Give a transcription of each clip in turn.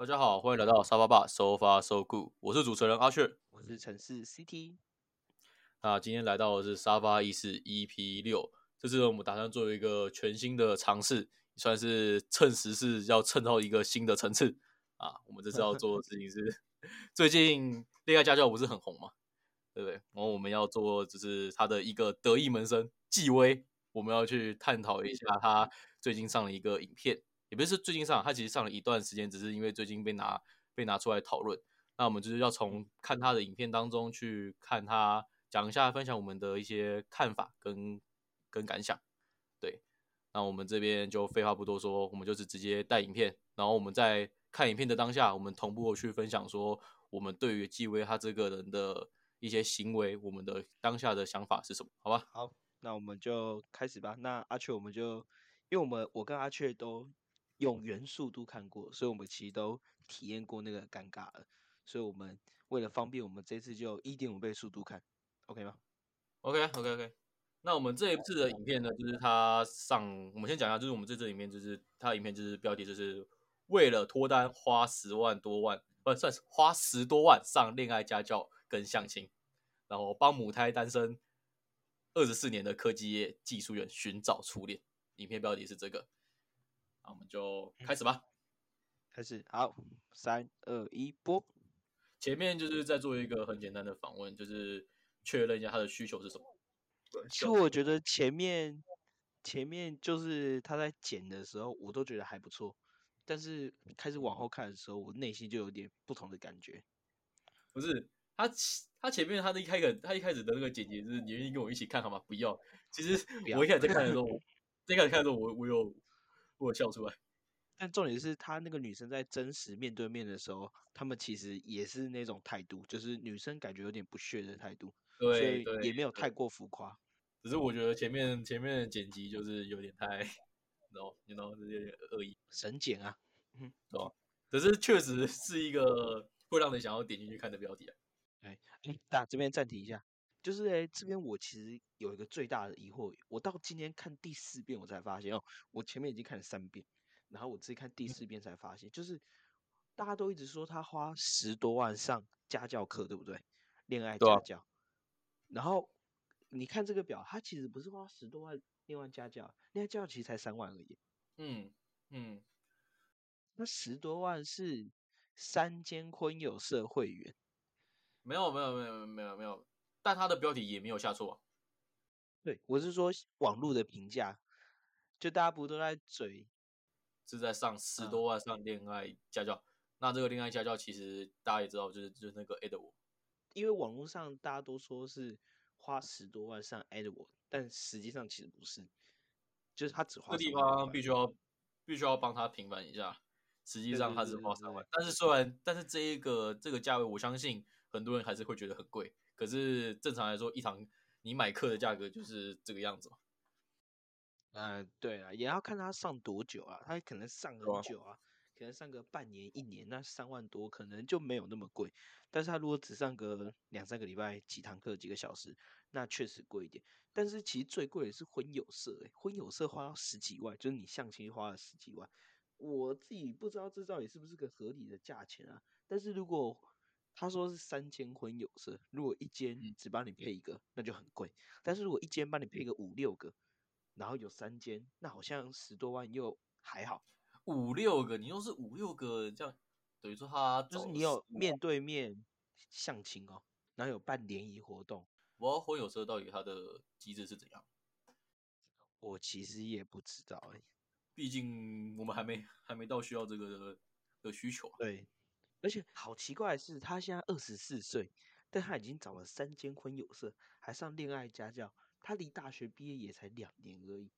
大家好，欢迎来到沙发爸收发收顾，我是主持人阿雀，我是城市 CT。那今天来到的是沙发意识 EP 六，这次我们打算做一个全新的尝试，算是趁时势要蹭到一个新的层次啊。我们这次要做的事情是，最近恋爱家教不是很红嘛，对不对？然后我们要做就是他的一个得意门生纪威，我们要去探讨一下他最近上了一个影片，也不是最近上，他其实上了一段时间，只是因为最近被拿被拿出来讨论。那我们就是要从看他的影片当中去看他。讲一下，分享我们的一些看法跟跟感想。对，那我们这边就废话不多说，我们就是直接带影片，然后我们在看影片的当下，我们同步去分享说，我们对于纪威他这个人的一些行为，我们的当下的想法是什么？好吧？好，那我们就开始吧。那阿雀，我们就因为我们我跟阿雀都用原速度看过，所以我们其实都体验过那个尴尬了，所以我们为了方便，我们这次就一点五倍速度看。OK 吗？OK，OK，OK。那我们这一次的影片呢，就是他上，我们先讲一下，就是我们这次影片，就是他的影片，就是标题就是为了脱单花十万多万，不算是花十多万上恋爱家教跟相亲，然后帮母胎单身二十四年的科技业技术员寻找初恋。影片标题是这个，那我们就开始吧。开始，好，三二一，播。前面就是在做一个很简单的访问，就是。确认一下他的需求是什么？其实我觉得前面前面就是他在剪的时候，我都觉得还不错。但是开始往后看的时候，我内心就有点不同的感觉。不是他他前面他的一开始他一开始的那个剪辑是你愿意跟我一起看好吗？不要。其实我一开始在看的时候，一开始看的时候我我有我有笑出来。但重点是他那个女生在真实面对面的时候，他们其实也是那种态度，就是女生感觉有点不屑的态度。对，也没有太过浮夸，只是我觉得前面前面的剪辑就是有点太，no，you know，有点恶意，神剪啊，嗯，对吧？可是确实是一个会让人想要点进去看的标题啊。哎，那这边暂停一下，就是哎，这边我其实有一个最大的疑惑，我到今天看第四遍我才发现哦，我前面已经看了三遍，然后我自己看第四遍才发现，就是大家都一直说他花十多万上家教课，对不对？恋爱家教。然后你看这个表，他其实不是花十多万另外家教，恋爱家教其实才三万而已。嗯嗯，那十多万是三间婚友社会员，没有没有没有没有没有，但他的标题也没有下错。对，我是说网络的评价，就大家不都在嘴，是在上十多万上恋爱家教。那这个恋爱家教其实大家也知道，就是就是那个 Edward。因为网络上大家都说是花十多万上 Edward，但实际上其实不是，就是他只花。这地方必须要必须要帮他平反一下，实际上他只花三万。但是虽然，但是这一个这个价位，我相信很多人还是会觉得很贵。可是正常来说，一堂你买课的价格就是这个样子嘛。嗯，对啊，也要看他上多久啊，他可能上很久啊。可能上个半年一年，那三万多可能就没有那么贵。但是他如果只上个两三个礼拜几堂课几个小时，那确实贵一点。但是其实最贵的是婚友社，哎，婚友社花了十几万，就是你相亲花了十几万。我自己不知道这到底是不是个合理的价钱啊？但是如果他说是三间婚友社，如果一间只帮你配一个，那就很贵。但是如果一间帮你配个五六个，然后有三间，那好像十多万又还好。五六个，你又是五六个，这样等于说他就是你有面对面相亲哦，然后有办联谊活动。我婚友社到底它的机制是怎样？我其实也不知道哎，毕竟我们还没还没到需要这个的的需求。对，而且好奇怪的是，他现在二十四岁，但他已经找了三间婚友社，还上恋爱家教，他离大学毕业也才两年而已。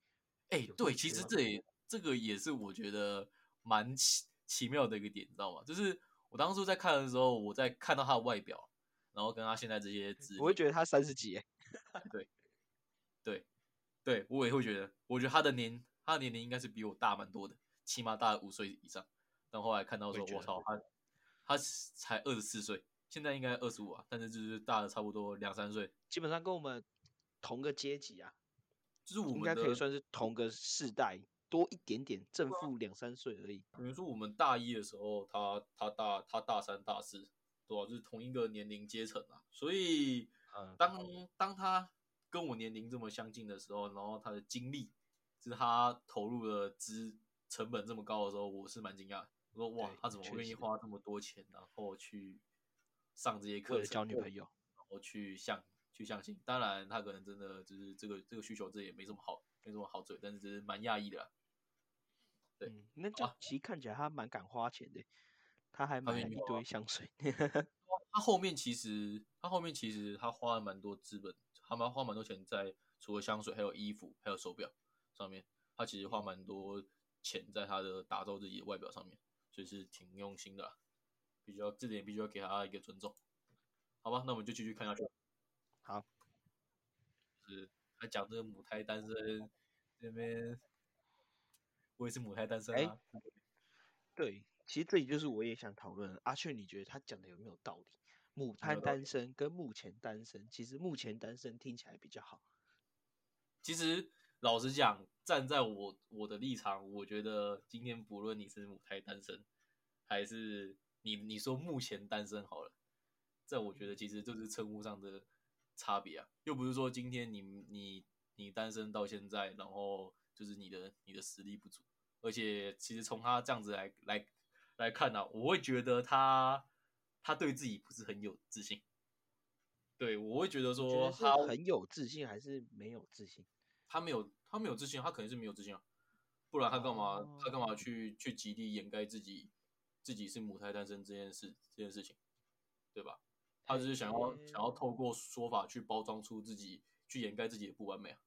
哎，对，其实这也。这个也是我觉得蛮奇奇妙的一个点，你知道吗？就是我当初在看的时候，我在看到他的外表，然后跟他现在这些字，我会觉得他三十几，对，对，对，我也会觉得，我觉得他的年，他的年龄应该是比我大蛮多的，起码大五岁以上。但后来看到说，我操，他他才二十四岁，现在应该二十五啊，但是就是大了差不多两三岁，基本上跟我们同个阶级啊，就是我们应该可以算是同个世代。多一点点，正负两三岁而已。比如说我们大一的时候，他他大他大三大四，对吧？就是同一个年龄阶层啊，所以当当他跟我年龄这么相近的时候，然后他的经历，就是他投入的资成本这么高的时候，我是蛮惊讶。我说哇，他怎么愿意花这么多钱，然后去上这些课程，交女朋友，然后去相去相亲？当然，他可能真的就是这个这个需求，这也没什么好，没什么好嘴，但是只是蛮讶异的。对，那这其实看起来他蛮敢花钱的，他还买了一堆香水。他后面其实他后面其实他花了蛮多资本，他蛮花蛮多钱在除了香水，还有衣服，还有手表上面。他其实花蛮多钱在他的打造自己的外表上面。所以是挺用心的，必须要这点必须要给他一个尊重，好吧？那我们就继续看下去。好，是他讲这个母胎单身这边，我也是母胎单身啊。对，其实这里就是我也想讨论，阿雀，你觉得他讲的有没有道理？母胎单身跟目前单身，其实目前单身听起来比较好。其实。老实讲，站在我我的立场，我觉得今天不论你是母胎单身，还是你你说目前单身好了，这我觉得其实就是称呼上的差别啊，又不是说今天你你你单身到现在，然后就是你的你的实力不足，而且其实从他这样子来来来看呢，我会觉得他他对自己不是很有自信，对我会觉得说他很有自信还是没有自信。他没有，他没有自信，他肯定是没有自信啊，不然他干嘛？他干嘛去去极力掩盖自己自己是母胎单身这件事这件事情，对吧？他只是想要想要透过说法去包装出自己，去掩盖自己的不完美啊，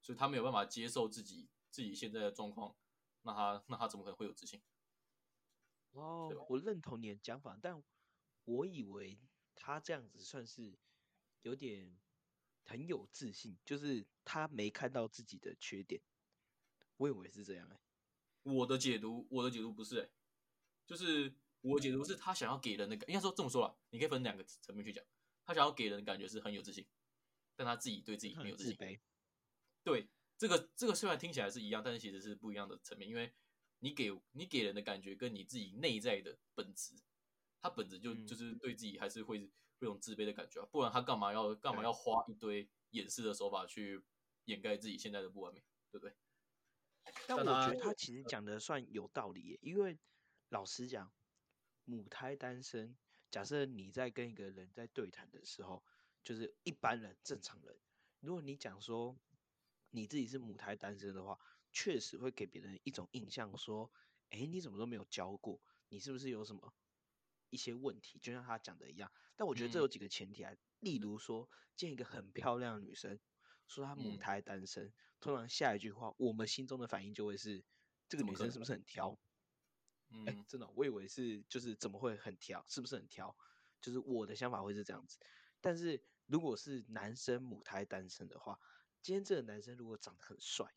所以他没有办法接受自己自己现在的状况，那他那他怎么可能会有自信？哦，我认同你的讲法，但我以为他这样子算是有点。很有自信，就是他没看到自己的缺点。我以为是这样哎，我的解读，我的解读不是哎，就是我解读是他想要给人的感，应该说这么说吧，你可以分两个层面去讲。他想要给人的感觉是很有自信，但他自己对自己没有自信。对，这个这个虽然听起来是一样，但是其实是不一样的层面，因为你给你给人的感觉跟你自己内在的本质，他本质就就是对自己还是会。这种自卑的感觉啊，不然他干嘛要干嘛要花一堆掩饰的手法去掩盖自己现在的不完美，对不对？但我觉得他其实讲的算有道理，因为老实讲，母胎单身，假设你在跟一个人在对谈的时候，就是一般人正常人，如果你讲说你自己是母胎单身的话，确实会给别人一种印象，说，哎，你怎么都没有教过，你是不是有什么？一些问题，就像他讲的一样，但我觉得这有几个前提啊。例如说，见一个很漂亮的女生，说她母胎单身，通常下一句话，我们心中的反应就会是，这个女生是不是很挑？哎，真的，我以为是，就是怎么会很挑？是不是很挑？就是我的想法会是这样子。但是如果是男生母胎单身的话，今天这个男生如果长得很帅，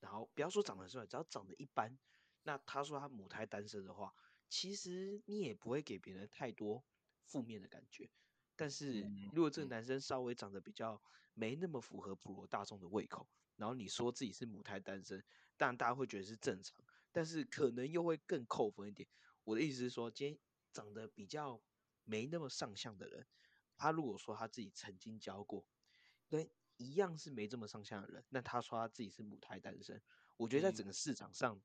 然后不要说长得很帅，只要长得一般，那他说他母胎单身的话。其实你也不会给别人太多负面的感觉，但是如果这个男生稍微长得比较没那么符合普罗大众的胃口，然后你说自己是母胎单身，当然大家会觉得是正常，但是可能又会更扣分一点。我的意思是说，今天长得比较没那么上相的人，他如果说他自己曾经交过，跟一样是没这么上相的人，那他说他自己是母胎单身，我觉得在整个市场上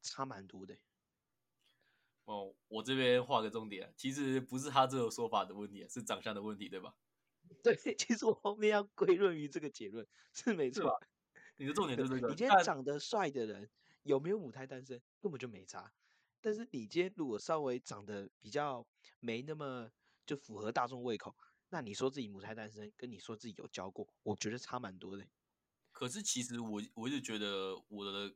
差蛮多的。哦，我这边画个重点，其实不是他这种说法的问题，是长相的问题，对吧？对，其实我后面要归论于这个结论是没错。你的重点就是这个。你今天长得帅的人有没有母胎单身根本就没差，但是你今天如果稍微长得比较没那么就符合大众胃口，那你说自己母胎单身，跟你说自己有交过，我觉得差蛮多的。可是其实我我一直觉得我的。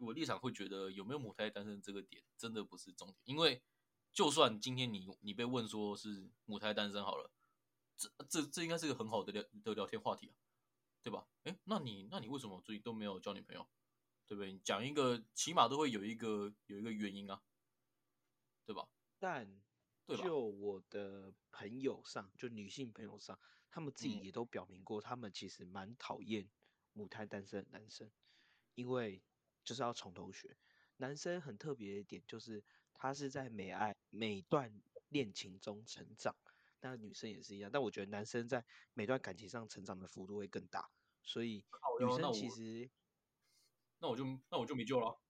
我立场会觉得有没有母胎单身这个点真的不是重点，因为就算今天你你被问说是母胎单身好了，这这这应该是个很好的聊的聊天话题啊，对吧？哎，那你那你为什么最近都没有交女朋友？对不对？讲一个起码都会有一个有一个原因啊，对吧？但就我的朋友上，就女性朋友上，他们自己也都表明过，他们其实蛮讨厌母胎单身的男生，因为。就是要从头学。男生很特别一点就是他是在每爱每段恋情中成长，那女生也是一样。但我觉得男生在每段感情上成长的幅度会更大，所以女生其实，那我就那我就没救了。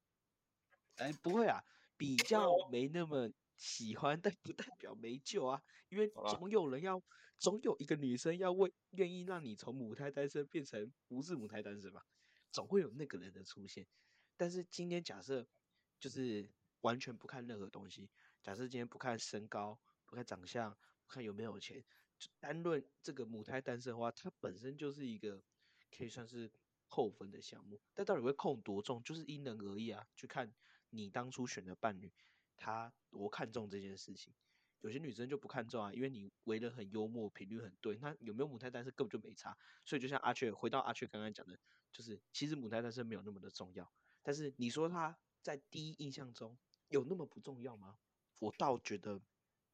哎，不会啊，比较没那么喜欢，但不代表没救啊，因为总有人要，总有一个女生要为愿意让你从母胎单身变成不是母胎单身吧，总会有那个人的出现。但是今天假设。就是完全不看任何东西。假设今天不看身高，不看长相，不看有没有钱，就单论这个母胎单身的话，它本身就是一个可以算是扣分的项目。但到底会扣多重，就是因人而异啊。去看你当初选的伴侣，他多看重这件事情。有些女生就不看重啊，因为你为人很幽默，频率很对。那有没有母胎单身根本就没差。所以就像阿雀回到阿雀刚刚讲的，就是其实母胎单身没有那么的重要。但是你说他。在第一印象中有那么不重要吗？我倒觉得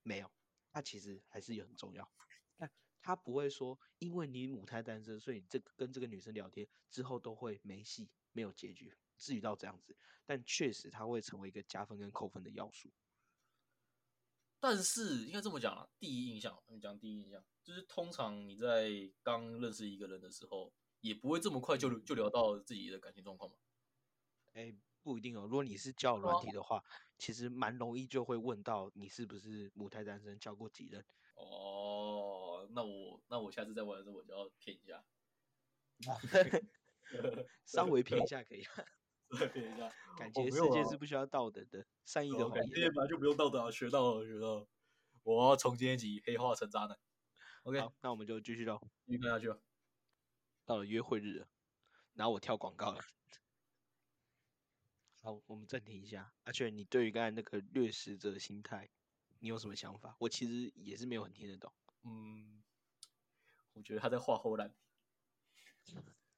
没有，他其实还是很重要。但他不会说，因为你母胎单身，所以你这跟这个女生聊天之后都会没戏，没有结局，至于到这样子。但确实他会成为一个加分跟扣分的要素。但是应该这么讲啊，第一印象，我们讲第一印象，就是通常你在刚认识一个人的时候，也不会这么快就就聊到自己的感情状况嘛。哎。不一定哦。如果你是教软体的话，其实蛮容易就会问到你是不是母胎单身，交过几任。哦，那我那我下次再玩的时候，我就要骗一下，稍微骗一下可以。骗一下。感觉世界是不需要道德的，善意的谎言。本来就不用道德啊，学到了，学到。了。我要从今天起黑化成渣男。OK，好，那我们就继续喽，继续看下去了。到了约会日了，然后我跳广告了。好，我们暂停一下。阿全，你对于刚才那个掠食者心态，你有什么想法？我其实也是没有很听得懂。嗯，我觉得他在画后烂。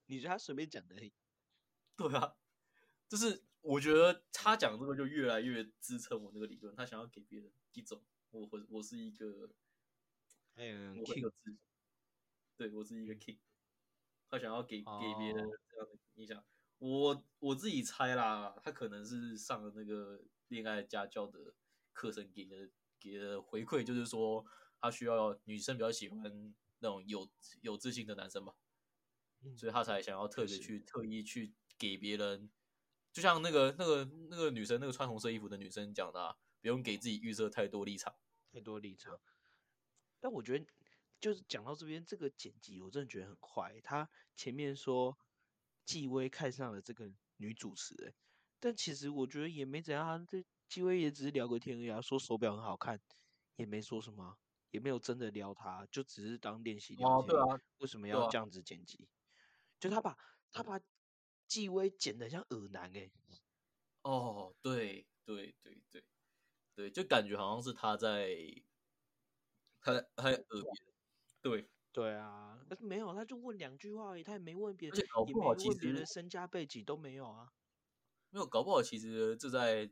你觉得他随便讲的？对啊，就是我觉得他讲这个就越来越支撑我那个理论。他想要给别人一种，我我我是一个，嗯，king，对我是一个 king。他想要给给别人这样的印象。我我自己猜啦，他可能是上了那个恋爱家教的课程，给的给的回馈就是说，他需要女生比较喜欢那种有有自信的男生嘛，所以他才想要特别去特意去给别人，就像那个那个那个女生那个穿红色衣服的女生讲的，不用给自己预设太多立场，太多立场。但我觉得就是讲到这边，这个剪辑我真的觉得很坏，他前面说。纪薇看上了这个女主持人，但其实我觉得也没怎样，这纪薇也只是聊个天而已，说手表很好看，也没说什么，也没有真的撩她，就只是当练习聊天。为什么要这样子剪辑？就他把他把纪薇剪的像耳男哎。哦，对对对对对，就感觉好像是他在他他耳边，对。对啊，没有，他就问两句话而已，他也没问别人，而且搞不好其实别人身家背景都没有啊。没有，搞不好其实这在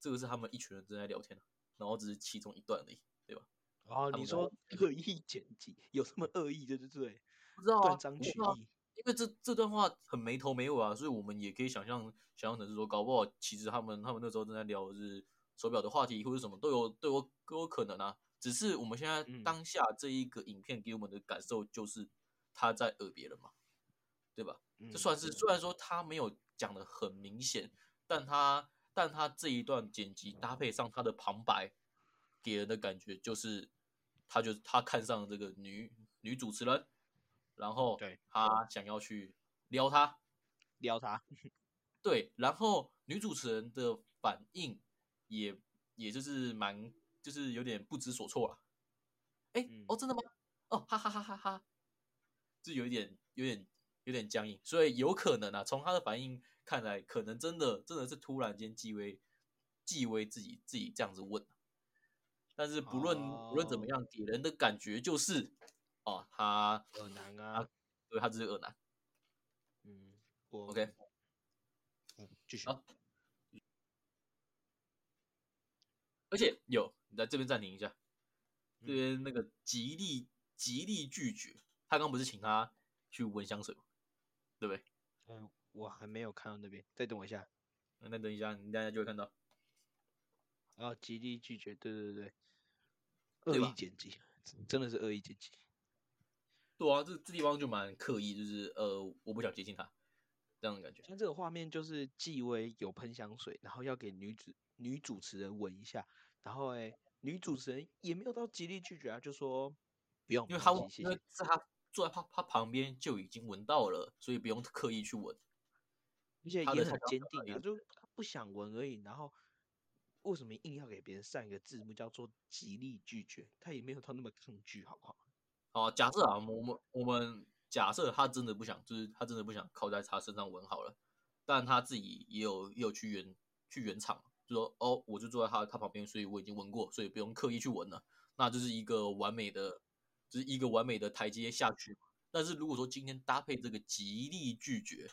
这个是他们一群人正在聊天然后只是其中一段而已，对吧？哦，你说恶意剪辑，有什么恶意？对对对，不知道断章取义。因为这这段话很没头没尾啊，所以我们也可以想象想象成是说，搞不好其实他们他们那时候正在聊的是手表的话题，或者什么都有都有都有可能啊。只是我们现在当下这一个影片给我们的感受就是他在讹别人嘛，对吧？这算是虽然说他没有讲的很明显，但他但他这一段剪辑搭配上他的旁白，给人的感觉就是他就他看上了这个女女主持人，然后对他想要去撩她，撩她，对，然后女主持人的反应也也就是蛮。就是有点不知所措了，哎，哦，真的吗？哦，哈哈哈哈哈，就有一点、有点、有点僵硬，所以有可能啊，从他的反应看来，可能真的、真的是突然间纪薇、纪薇自己自己这样子问，但是不论不论怎么样，给人的感觉就是，哦，他耳男啊，对，他只是耳男，嗯，我 OK，嗯，继续。啊而且有，你在这边暂停一下，这边那个极力极力拒绝，他刚不是请他去闻香水吗？对不对？嗯，我还没有看到那边，再等我一下。那等一下，你大家就会看到。然后极力拒绝，对对对，对恶意剪辑，真的是恶意剪辑。对啊，这这地方就蛮刻意，就是呃，我不想接近他这样的感觉。像这个画面就是纪薇有喷香水，然后要给女主女主持人闻一下，然后哎，女主持人也没有到极力拒绝啊，就说不用，因为他没关系谢谢。因为在他坐在他他旁边就已经闻到了，所以不用刻意去闻。而且也很坚定啊，就他不想闻而已。然后为什么硬要给别人上一个字幕叫做极力拒绝？他也没有到那么抗拒，好不好？哦，假设啊，我们我们假设他真的不想，就是他真的不想靠在他身上闻好了，但他自己也有也有去原去原厂，就说哦，我就坐在他他旁边，所以我已经闻过，所以不用刻意去闻了，那就是一个完美的，就是一个完美的台阶下去。但是如果说今天搭配这个极力拒绝，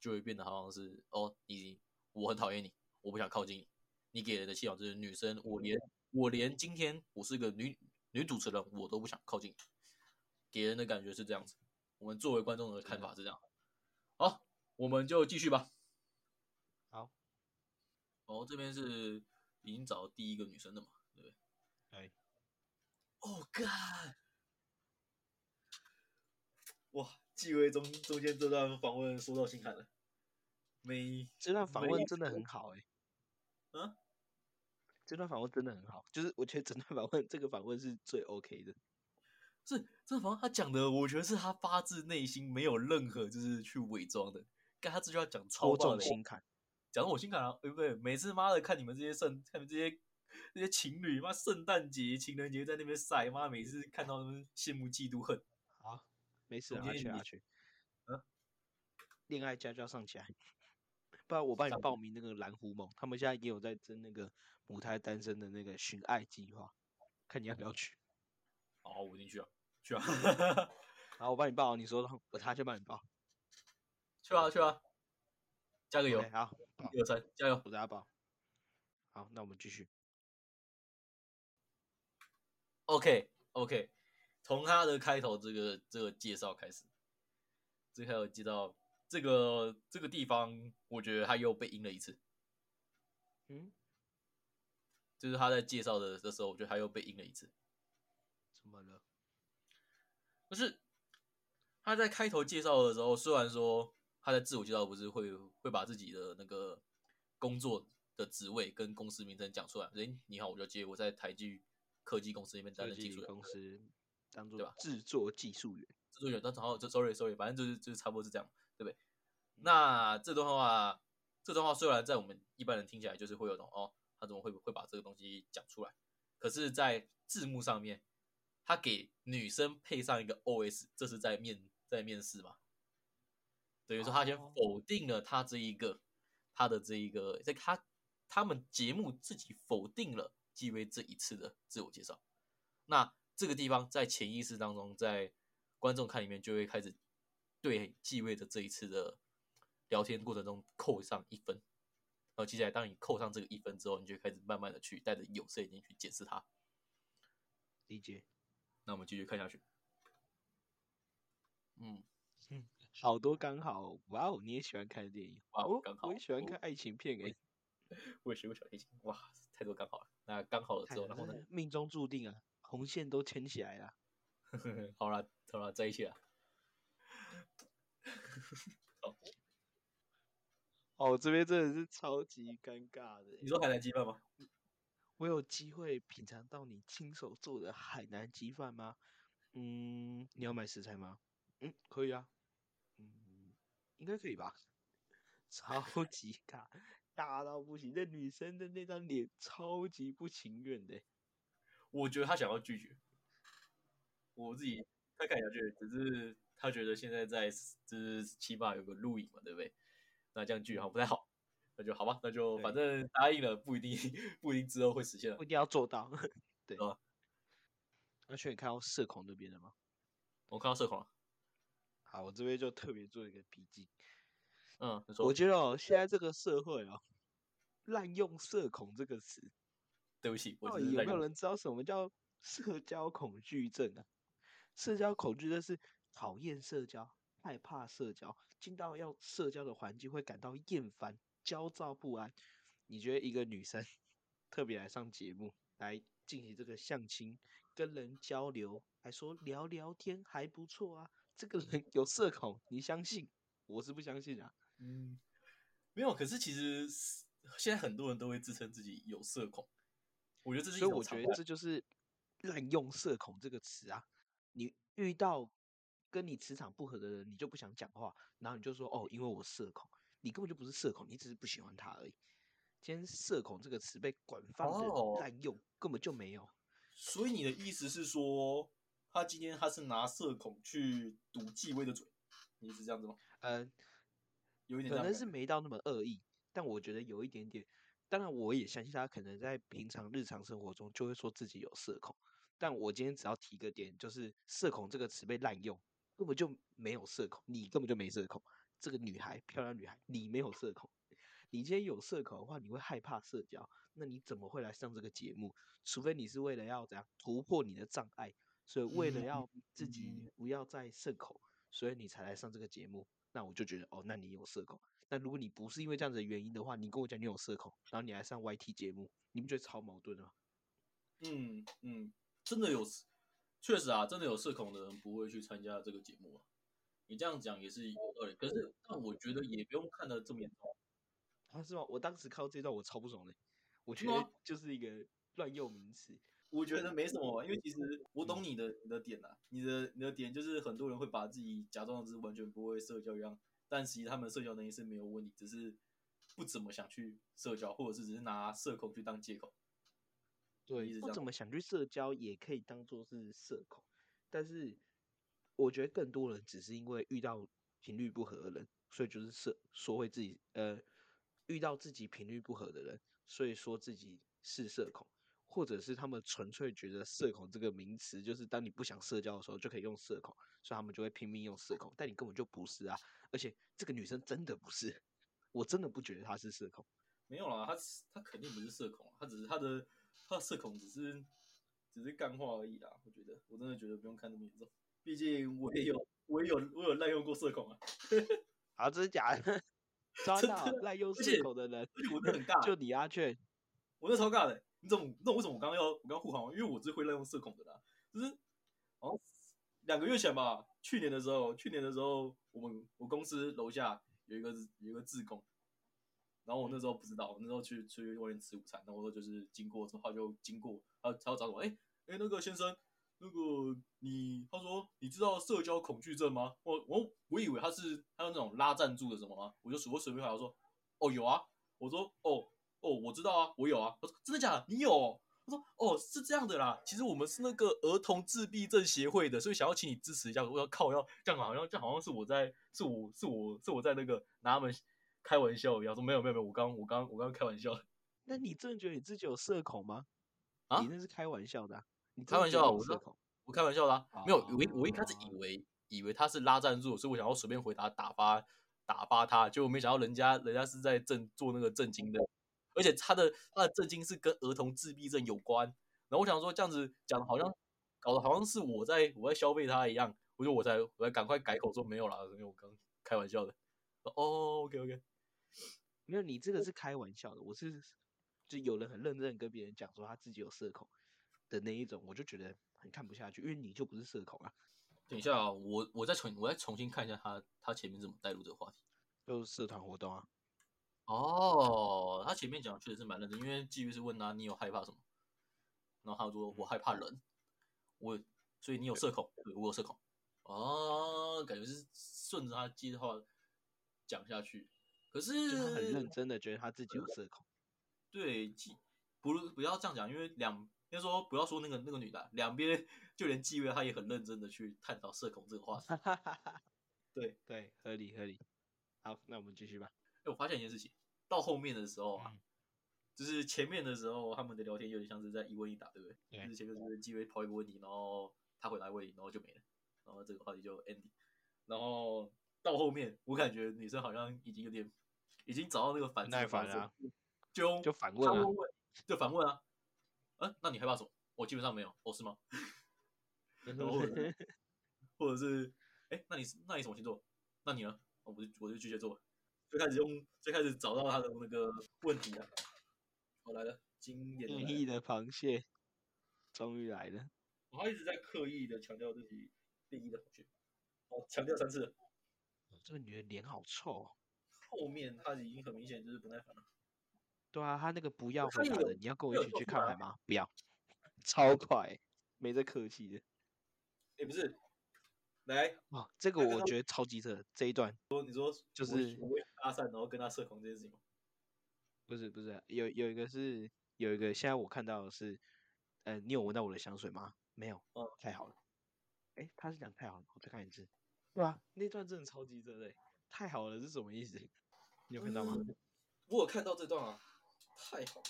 就会变得好像是哦，你我很讨厌你，我不想靠近你，你给人的气场就是女生，我连我连今天我是个女女主持人，我都不想靠近你。给人的感觉是这样子。我们作为观众的看法是这样。好，我们就继续吧。好，哦，这边是已经找到第一个女生了嘛，对不对？哎，哦，干！哇，纪委中中间这段访问说到心坎了。没，这段访问真的很好哎、啊，这段访问真的很好，就是我觉得整段访问这个访问是最 OK 的。是这访问他讲的，我觉得是他发自内心，没有任何就是去伪装的。但他这句话讲超戳棒的，心坎，讲到我心坎了，对不对？每次妈的看你们这些圣，看你们这些这些情侣，妈圣诞节、情人节在那边晒，妈每次看到他们羡慕、嫉妒、恨。好，没事，阿去阿去。嗯，恋爱家教上起来，不然我帮你报名那个蓝狐梦，他们现在也有在争那个母胎单身的那个寻爱计划，看你要不要去。好，我一定去啊，去啊，然后我帮你报，你说我他就帮你报。去啊，去啊，加个油好，报一二三，加油！我是阿宝。好，那我们继续。OK OK，从他的开头这个这个介绍开始，最开头介绍这个这个地方，我觉得他又被阴了一次。嗯，就是他在介绍的的时候，我觉得他又被阴了一次。怎么了？就是他在开头介绍的时候，虽然说他在自我介绍不是会会把自己的那个工作的职位跟公司名称讲出来，诶，你好，我叫杰，我在台积科技公司那边担任技术员，公司当对吧制作技术员。制作员，但好，就 sorry sorry，反正就是就是差不多是这样，对不对？那这段话，这段话虽然在我们一般人听起来就是会有种哦，他怎么会会把这个东西讲出来？可是，在字幕上面，他给女生配上一个 OS，这是在面在面试嘛？等于说他先哦否定了他这一个他的这一个，在他他们节目自己否定了纪薇这一次的自我介绍。那这个地方在潜意识当中，在观众看里面就会开始对纪薇的这一次的聊天过程中扣上一分。然后接下来，当你扣上这个一分之后，你就开始慢慢的去带着有色眼镜去解释它。理解。那我们继续看下去。嗯嗯，好多刚好，哇哦！你也喜欢看电影？哇哦刚好我也喜欢哦看爱情片诶、我也学过小提琴，哇，太多刚好了。那刚好了之后，然后呢？命中注定啊，红线都牵起来了。好了，好了，在一起了。哦，这边真的是超级尴尬的欸。你说海南鸡饭吗？我有机会品尝到你亲手做的海南鸡饭吗？嗯，你要买食材吗？嗯，可以啊。嗯，应该可以吧。超级尬，尬到不行。那女生的那张脸超级不情愿的欸。我觉得她想要拒绝。我自己他看下去，只是她觉得现在在就是起码有个录影嘛，对不对？那这样拒绝好像不太好，那就好吧，那就反正答应了，不一定不一定之后会实现了不一定要做到。对啊。而且你看到社恐那边了吗？我看到社恐了，好，我这边就特别做一个笔记。嗯，我觉得哦，现在这个社会哦，滥用“社恐”这个词，对不起，我到底有没有人知道什么叫社交恐惧症啊？社交恐惧症是讨厌社交、害怕社交，进到要社交的环境会感到厌烦、焦躁不安。你觉得一个女生特别来上节目来进行这个相亲，跟人交流，还说聊聊天还不错啊，这个人有社恐，你相信？我是不相信啊。嗯，没有。可是其实现在很多人都会自称自己有社恐，我觉得这是一所以我觉得这就是滥用“社恐”这个词啊。你遇到跟你磁场不合的人，你就不想讲话，然后你就说哦，因为我社恐，你根本就不是社恐，你只是不喜欢他而已。今天“社恐”这个词被广泛滥用，根本就没有。所以你的意思是说，他今天他是拿社恐去堵纪威的嘴，你是这样子吗？呃，有一点可能是没到那么恶意，但我觉得有一点点。当然，我也相信他可能在平常日常生活中就会说自己有社恐，但我今天只要提个点，就是“社恐”这个词被滥用，根本就没有社恐，你根本就没社恐。这个女孩，漂亮女孩，你没有社恐。你今天有社恐的话，你会害怕社交，那你怎么会来上这个节目？除非你是为了要怎样突破你的障碍，所以为了嗯要自己嗯不要再社恐，所以你才来上这个节目。那我就觉得哦，那你有社恐。那如果你不是因为这样子的原因的话，你跟我讲你有社恐，然后你来上 YT 节目，你不觉得超矛盾的吗？嗯嗯，真的有，确实啊，真的有社恐的人不会去参加这个节目啊。你这样讲也是有道理，可是但我觉得也不用看得这么严重。啊，是吗？我当时看到这段我超不爽的，我觉得就是一个乱用名词。我觉得没什么啊，因为其实我懂你的你的点啊，你的你的点就是很多人会把自己假装是完全不会社交一样，但其实他们社交能力是没有问题，只是不怎么想去社交，或者是只是拿社恐去当借口。你对，是这样不怎么想去社交也可以当做是社恐，但是我觉得更多人只是因为遇到频率不合的人，所以就是社说会自己呃遇到自己频率不合的人，所以说自己是社恐，或者是他们纯粹觉得社恐这个名词就是当你不想社交的时候就可以用社恐，所以他们就会拼命用社恐，但你根本就不是啊，而且这个女生真的不是，我真的不觉得她是社恐。没有啦，她她肯定不是社恐她，只是她的她的社恐只是只是干话而已啦。我觉得我真的觉得不用看那么严重，毕竟我也有我也有我有滥用过社恐啊，啊，这是假的，抓到滥用社恐的人，我真的很尬，就你阿雀。我是超尬的、你怎么？那为什么我刚刚要我刚刚护航？因为我是会滥用社恐的啦，就是好像两个月前吧，去年的时候，去年的时候我们我公司楼下有一个有一个志工，然后我那时候不知道，那时候去出去外面吃午餐，然后我就是经过之后就经过，他他要找我，哎、哎、那个先生，那个你，他说你知道社交恐惧症吗？我我我以为他是他有那种拉赞助的什么吗？我就随我随便回答说，哦有啊，我说哦哦我知道啊，我有啊，他说真的假的？你有哦？他说哦是这样的啦，其实我们是那个儿童自闭症协会的，所以想要请你支持一下。我要靠要这样好像这样好像是我在是我是我是我在那个拿他们开玩笑一样，说没有没有没有，我刚我刚我刚开玩笑。那你真的觉得你自己有社恐吗？啊你那是开玩笑的、啊，你开玩笑啊，我社恐。我开玩笑啦、没有，我一我一开始以哦为以为他是拉赞助，所以我想要随便回答打发打发他，结果没想到人家人家是在正做那个正经的，而且他的他的震惊是跟儿童自闭症有关，然后我想说这样子讲的好像搞得好像是我在我在消费他一样，我就我才我才赶快改口说没有啦，因为我刚开玩笑的。哦，OK OK，没有，你这个是开玩笑的，我是就有人很认真跟别人讲说他自己有社恐的那一种，我就觉得很看不下去，因为你就不是社恐啊，等一下啊，我我再重我再重新看一下他他前面怎么带入这个话题。就是社团活动啊。哦，他前面讲的确实是蛮认真，因为季玉是问他你有害怕什么，然后他说我害怕人，我所以你有社恐，对我有社恐，哦，感觉是顺着他接的话讲下去，可是就他很认真的觉得他自己有社恐。对，季不不要这样讲，因为两先说不要说那个那个女的啊，两边就连季月他也很认真的去探讨社恐这个话题。哈哈哈哈。对，对，合理合理。好，那我们继续吧。哎，我发现一件事情，到后面的时候啊，嗯就是前面的时候他们的聊天有点像是在一问一答，对不对？对就是前面就是机会抛一个问题，然后他回答问题，然后就没了，然后这个话题就 ending。然后到后面，我感觉女生好像已经有点，已经找到那个反耐烦啊，就就反问啊就反问啊，啊，那你害怕什么？我基本上没有，哦，是吗？然后或者 或者是，哎，那你那你什么星座？那你呢？哦我就我就巨蟹座，最开始用最开始找到他的那个问题了。我来了，经变异的螃蟹终于来了。他一直在刻意的强调自己变异的螃蟹，哦，强调三次了。这个女的脸好臭、哦。后面她已经很明显就是不耐烦了。对啊，她那个不要回答的，你要跟我一起去看海吗？不要，超快，没这客气的。也不是，来，哦，这个我觉得超级扯，这一段说你说就是我我为搭讪，然后跟他社恐这件事情吗？不是不是，有有一个是有一个，现在我看到的是，呃，你有闻到我的香水吗？没有，嗯太好了。哎，他是讲太好了，我再看一次。对啊，那段真的超级扯的欸，太好了是什么意思？你有看到吗？嗯 我有看到这段啊，太好了。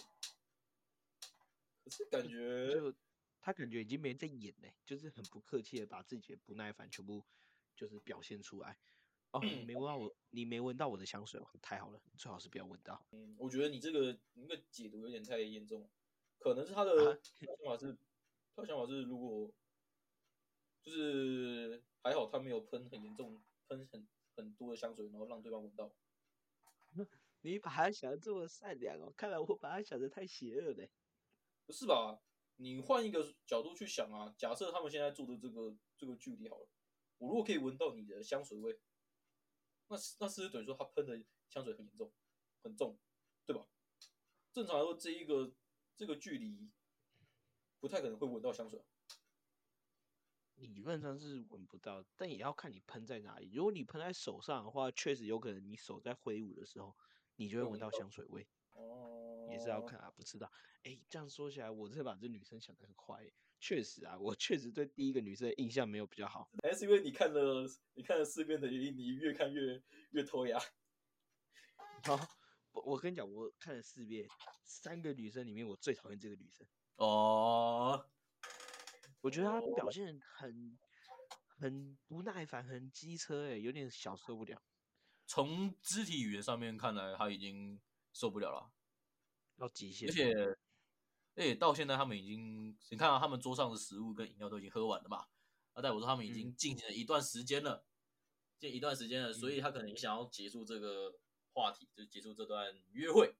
可是感觉就他感觉已经没在演嘞，就是很不客气的把自己的不耐烦全部就是表现出来。哦，你没闻到我，你没闻到我的香水哦，太好了，最好是不要闻到。嗯，我觉得你这个你那个解读有点太严重了，可能是他的、啊他的想法是，他的想法是如果就是还好他没有喷很严重，喷很很多的香水，然后让对方闻到。你把他想的这么善良哦，看来我把他想的太邪恶嘞。不是吧？你换一个角度去想啊，假设他们现在住的这个这个距离好了，我如果可以闻到你的香水味，那是那是不是等于说他喷的香水很严重、很重，对吧？正常来说，这一个这个距离不太可能会闻到香水啊。理论上是闻不到，但也要看你喷在哪里。如果你喷在手上的话，确实有可能你手在挥舞的时候，你就会闻到香水味。哦，也是要看啊，不知道。哎，这样说起来，我真的把这女生想的很坏耶。确实啊，我确实对第一个女生的印象没有比较好。还是因为你看了你看了四遍的原因，你越看越越脱牙。好，我我跟你讲，我看了四遍，三个女生里面我最讨厌这个女生。哦，我觉得她表现很很不耐烦，很机车，哎，有点小受不了。从肢体语言上面看来，她已经受不了了。到极限。而且，而且到现在他们已经，你看到、他们桌上的食物跟饮料都已经喝完了嘛？那代我说他们已经进行了一段时间了，进一段时间了，所以他可能也想要结束这个话题，就结束这段约会。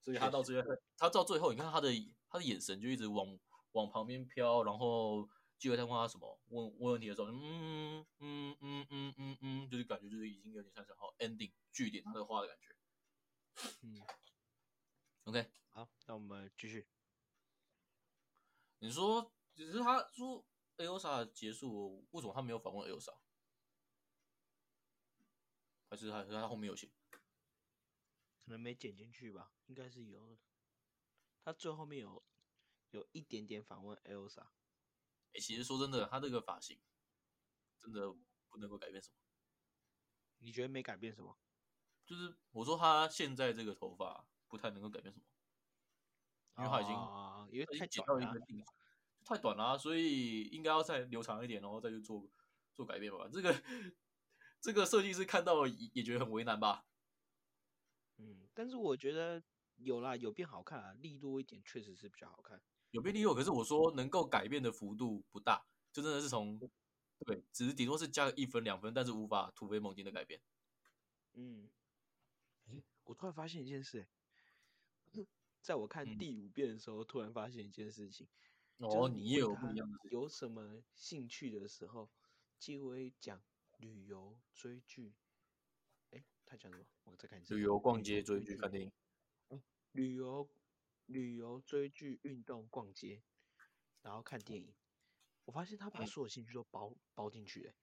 所以他到最后，他到最后，你看他的他的眼神就一直往往旁边飘，然后记得在问他什么问问问题的时候，嗯嗯嗯嗯嗯嗯，就是感觉就是已经有点像是好 ending 据点他的话的感觉。嗯，OK，好，那我们继续。你说，只是他说 Elsa 结束，为什么他没有访问 Elsa？还是还是他后面有写？可能没剪进去吧，应该是有的。他最后面有有一点点访问 Elsa，哎、其实说真的，他这个发型真的不能够改变什么。你觉得没改变什么？就是我说他现在这个头发不太能够改变什么，因为他已经、啊，因为太剪到一个短了太短了啊、所以应该要再留长一点，然后再去做做改变吧。这个这个设计师看到也也觉得很为难吧？嗯，但是我觉得有啦，有变好看啊，力多一点确实是比较好看。有变利落，可是我说能够改变的幅度不大，就真的是从对，只是顶多是加个一分两分，但是无法突飞猛进的改变。嗯，诶我突然发现一件事、欸，在我看嗯第五遍的时候，突然发现一件事情，哦，你也有问他不一样的。有什么兴趣的时候，就会讲旅游、追剧。哎，他讲什么？我再看一下。旅游、逛街、追剧、看电影。旅游、旅游、追剧、运动、逛街，然后看电影。我发现他把嗯所有兴趣都包包进去、欸。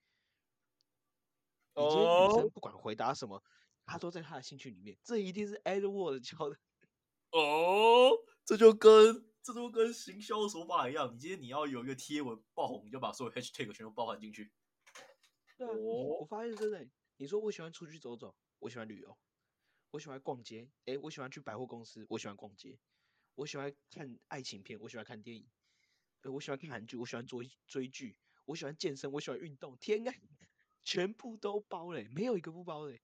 你今天女哦生不管回答什么，他都在他的兴趣里面。这一定是 Edward 教的。哦，这就跟这就跟行销手法一样，你今天你要有一个贴文爆红，你就把所有 hashtag 全都包含进去。对啊，哦我发现真的欸、你说我喜欢出去走走，我喜欢旅游，我喜欢逛街，诶，我喜欢去百货公司，我喜欢逛街，我喜欢看爱情片，我喜欢看电影，呃我喜欢看韩剧，我喜欢追追剧，我喜欢健身，我喜欢运动，天啊，全部都包嘞、没有一个不包嘞、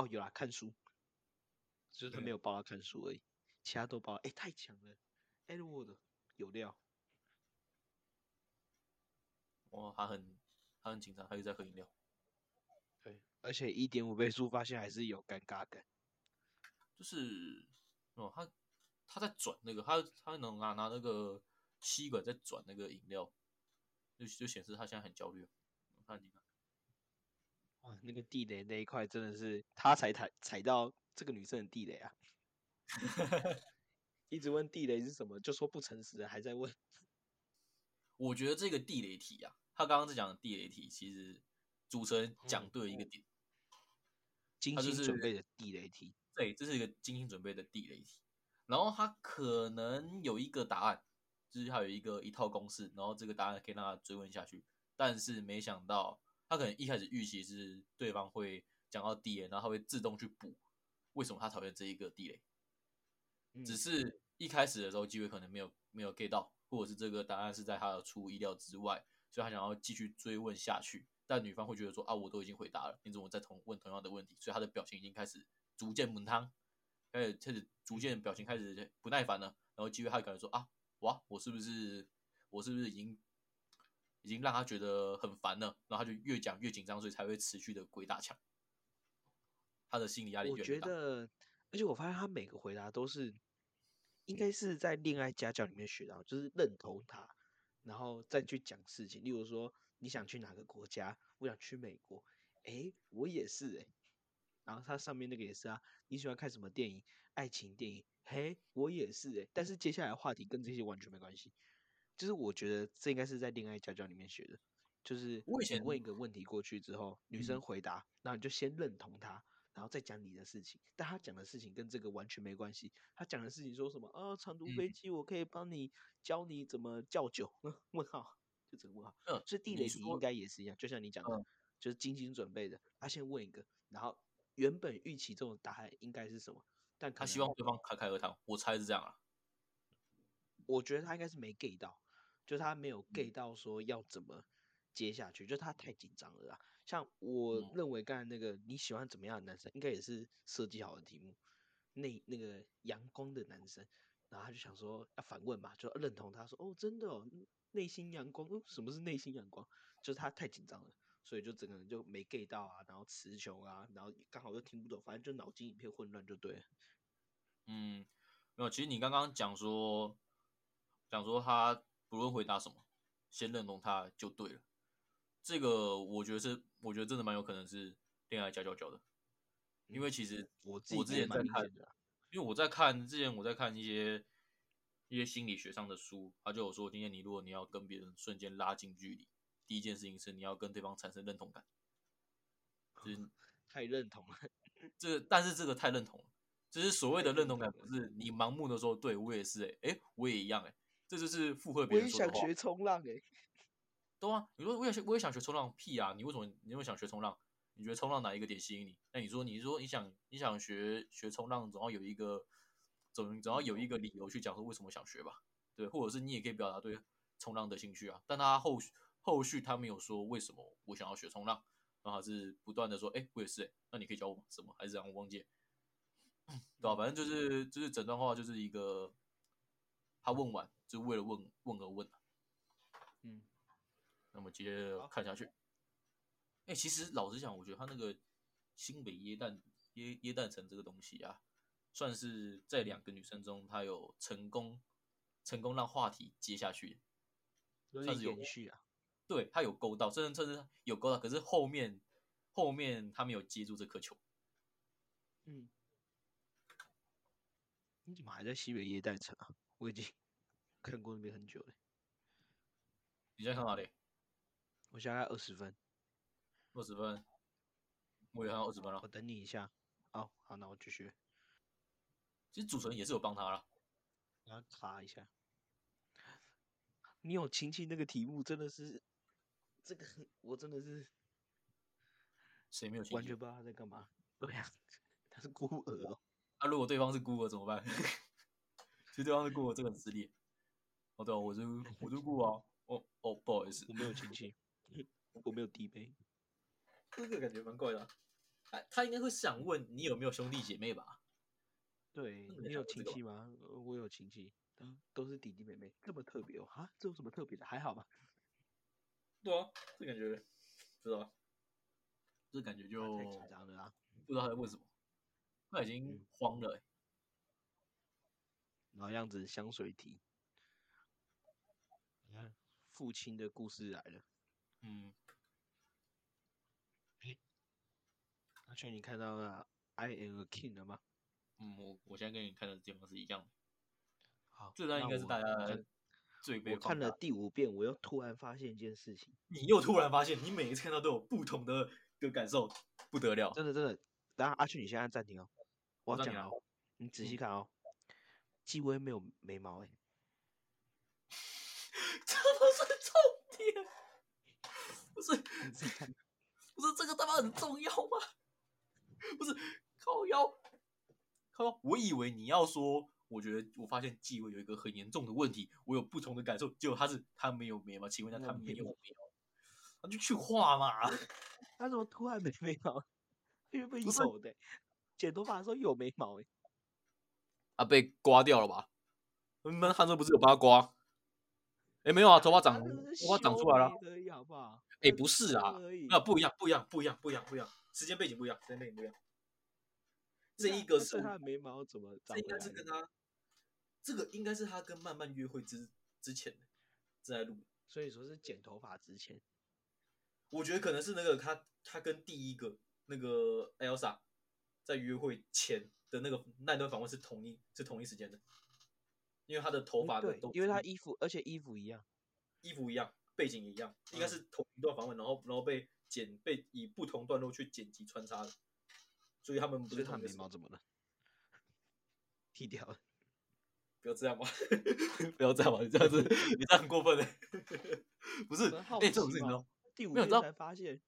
哦，有啦，看书，就是他没有包他看书而已，其他都包了，诶，太强了，Edward 有料，哇，他很他很紧张，他一直在喝饮料。对，而且一点五倍速发现还是有尴尬感。就是哦，他他在转那个，他他能拿拿那个吸管在转那个饮料，就就显示他现在很焦虑。我看你看，哇，那个地雷那一块真的是他才踩踩到这个女生的地雷啊！一直问地雷是什么，就说不诚实，还在问。我觉得这个地雷题啊，他刚刚在讲的地雷题，其实主持人讲对一个点，精心准备的地雷题。对，这是一个精心准备的地雷题。然后他可能有一个答案，就是他有一个一套公式，然后这个答案可以让他追问下去。但是没想到，他可能一开始预期是对方会讲到地雷，然后他会自动去补为什么他讨厌这一个地雷。只是一开始的时候机会可能没有没有 get 到，或者是这个答案是在他的出乎意料之外，所以他想要继续追问下去。但女方会觉得说啊，我都已经回答了，你怎么再同问同样的问题？所以他的表情已经开始逐渐闷汤，开始开始逐渐表情开始不耐烦了。然后机会他感觉说啊，哇，我是不是我是不是已经已经让他觉得很烦了？然后他就越讲越紧张，所以才会持续的鬼打墙。他的心理压力。我觉得。而且我发现他每个回答都是，应该是在恋爱家教里面学到，就是认同他，然后再去讲事情。例如说，你想去哪个国家？我想去美国。哎，我也是哎。然后他上面那个也是啊。你喜欢看什么电影？爱情电影。嘿，我也是哎。但是接下来话题跟这些完全没关系。就是我觉得这应该是在恋爱家教里面学的，就是你问一个问题过去之后，女生回答，然后你就先认同她。然后再讲你的事情，但他讲的事情跟这个完全没关系。他讲的事情说什么啊？长途飞机我可以帮你教你怎么叫酒？问号，就这个问号。嗯，所以地雷题应该也是一样，就像你讲的，就是精心准备的。他先问一个，然后原本预期这种答案应该是什么？但他希望对方侃侃而谈，我猜是这样啊。我觉得他应该是没 get 到，就是他没有 get 到说要怎么接下去，就他太紧张了啊。像我认为刚才那个你喜欢怎么样的男生，应该也是设计好的题目。那那个阳光的男生，然后他就想说要反问嘛，就认同他说哦，真的哦，内心阳光。什么是内心阳光？就是他太紧张了，所以就整个人就没 get 到啊，然后词穷啊，然后刚好又听不懂，反正就脑筋一片混乱就对了。嗯，没有，其实你刚刚讲说讲说他不论回答什么，先认同他就对了。这个我觉得是，我觉得真的蛮有可能是恋爱家教教的，因为其实我我之前在看，因为我在看之前我在看一些一些心理学上的书，他就有说，今天你如果你要跟别人瞬间拉近距离，第一件事情是你要跟对方产生认同感，就是太认同了，这但是这个太认同了，就是所谓的认同感，不是你盲目的说，对我也是，哎哎，我也一样，哎，这就是附和别人说的话。我也想学冲浪，哎。对啊，你说我也想，我也想学冲浪，屁啊！你为什么你又想学冲浪？你觉得冲浪哪一个点吸引你？那你说，你说你想你想学学冲浪，总要有一个总总要有一个理由去讲说为什么想学吧？对，或者是你也可以表达对冲浪的兴趣啊。但他后续后续他没有说为什么我想要学冲浪，然后是不断的说，哎，我也是，哎，那你可以教我吗？什么？还是这样？我忘记，对吧？反正就是就是整段话就是一个他问完就为了问问而问嗯。那么接着看下去，哎，其实老实讲，我觉得他那个新北耶诞耶耶诞城这个东西啊，算是在两个女生中，他有成功成功让话题接下去，算是延续啊。对他有勾到，甚至甚至有勾到，可是后面后面他没有接住这颗球。嗯，你怎么还在西北耶诞城啊？我已经看过那边很久了。你在看哪里？我现在二十分，二十分，我也还有二十分了。我等你一下，好好，那我继续。其实主持人也是有帮他了，然后查一下。你有亲戚那个题目真的是，这个我真的是，谁没有？完全不知道他在干嘛。对呀，他是孤儿哦。那如果对方是孤儿怎么办？其实对方是孤儿，这个很失礼。哦，对啊，我就我就孤儿。哦哦，不好意思，我没有亲戚。我没有弟妹，这个感觉蛮怪的。他他应该会想问你有没有兄弟姐妹吧？对你有亲戚吗？我有亲戚，都是弟弟妹妹，这么特别哦？哈，这有什么特别的？还好吧？对啊，这感觉，知道这感觉就太紧张了啊！不知道他在问什么，他已经嗯慌了、欸。老样子香水题，你看父亲的故事来了。嗯，阿全，你看到了 I am a king 了吗？嗯，我我现在跟你看的地方是一样的，好，这段应该是大家最被我看了第五遍，我又突然发现一件事情，你又突然发现，你每一次看到都有不同的的感受，不得了。真的真的。然后阿全，你现在暂停哦，我要讲哦，你仔细嗯看哦，纪薇没有眉毛哎、这不是重点，不是不是这个他妈很重要吗？不是靠腰，靠腰。我以为你要说，我觉得我发现纪委有一个很严重的问题，我有不同的感受，结果他是他没有眉毛，请问一下他没有眉眉毛，他就去画嘛。他怎么突然没眉毛？因为不是有的欸、剪头发的时候有眉毛哎、啊，被刮掉了吧？你们汉说不是有帮他刮？哎，没有啊，头发长，头发长出来了。眉而已，好不好？哎，那不是啊，那不一样，不一样，不一样，不一样，不一样，时间背景不一样，时间背景不一样。这那一个是那他的眉毛怎么长这应该是跟他，这个应该是他跟曼曼约会之之前的正在录的。所以说是剪头发之前，我觉得可能是那个他他跟第一个那个 Elsa 在约会前的那个那段访问是同一是同一时间的，因为他的头发的都，因为他衣服，而且衣服一样，衣服一样，背景一样，应该嗯是同一段访问，然后然后被剪被以不同段落去剪辑穿插的，所以他们不所以他眉毛怎么了？剃掉了，不要这样吧，不要这样吧，你这样子你这样很过分的，不是？哎、这种事你知道？第五没有你知道遍才发现，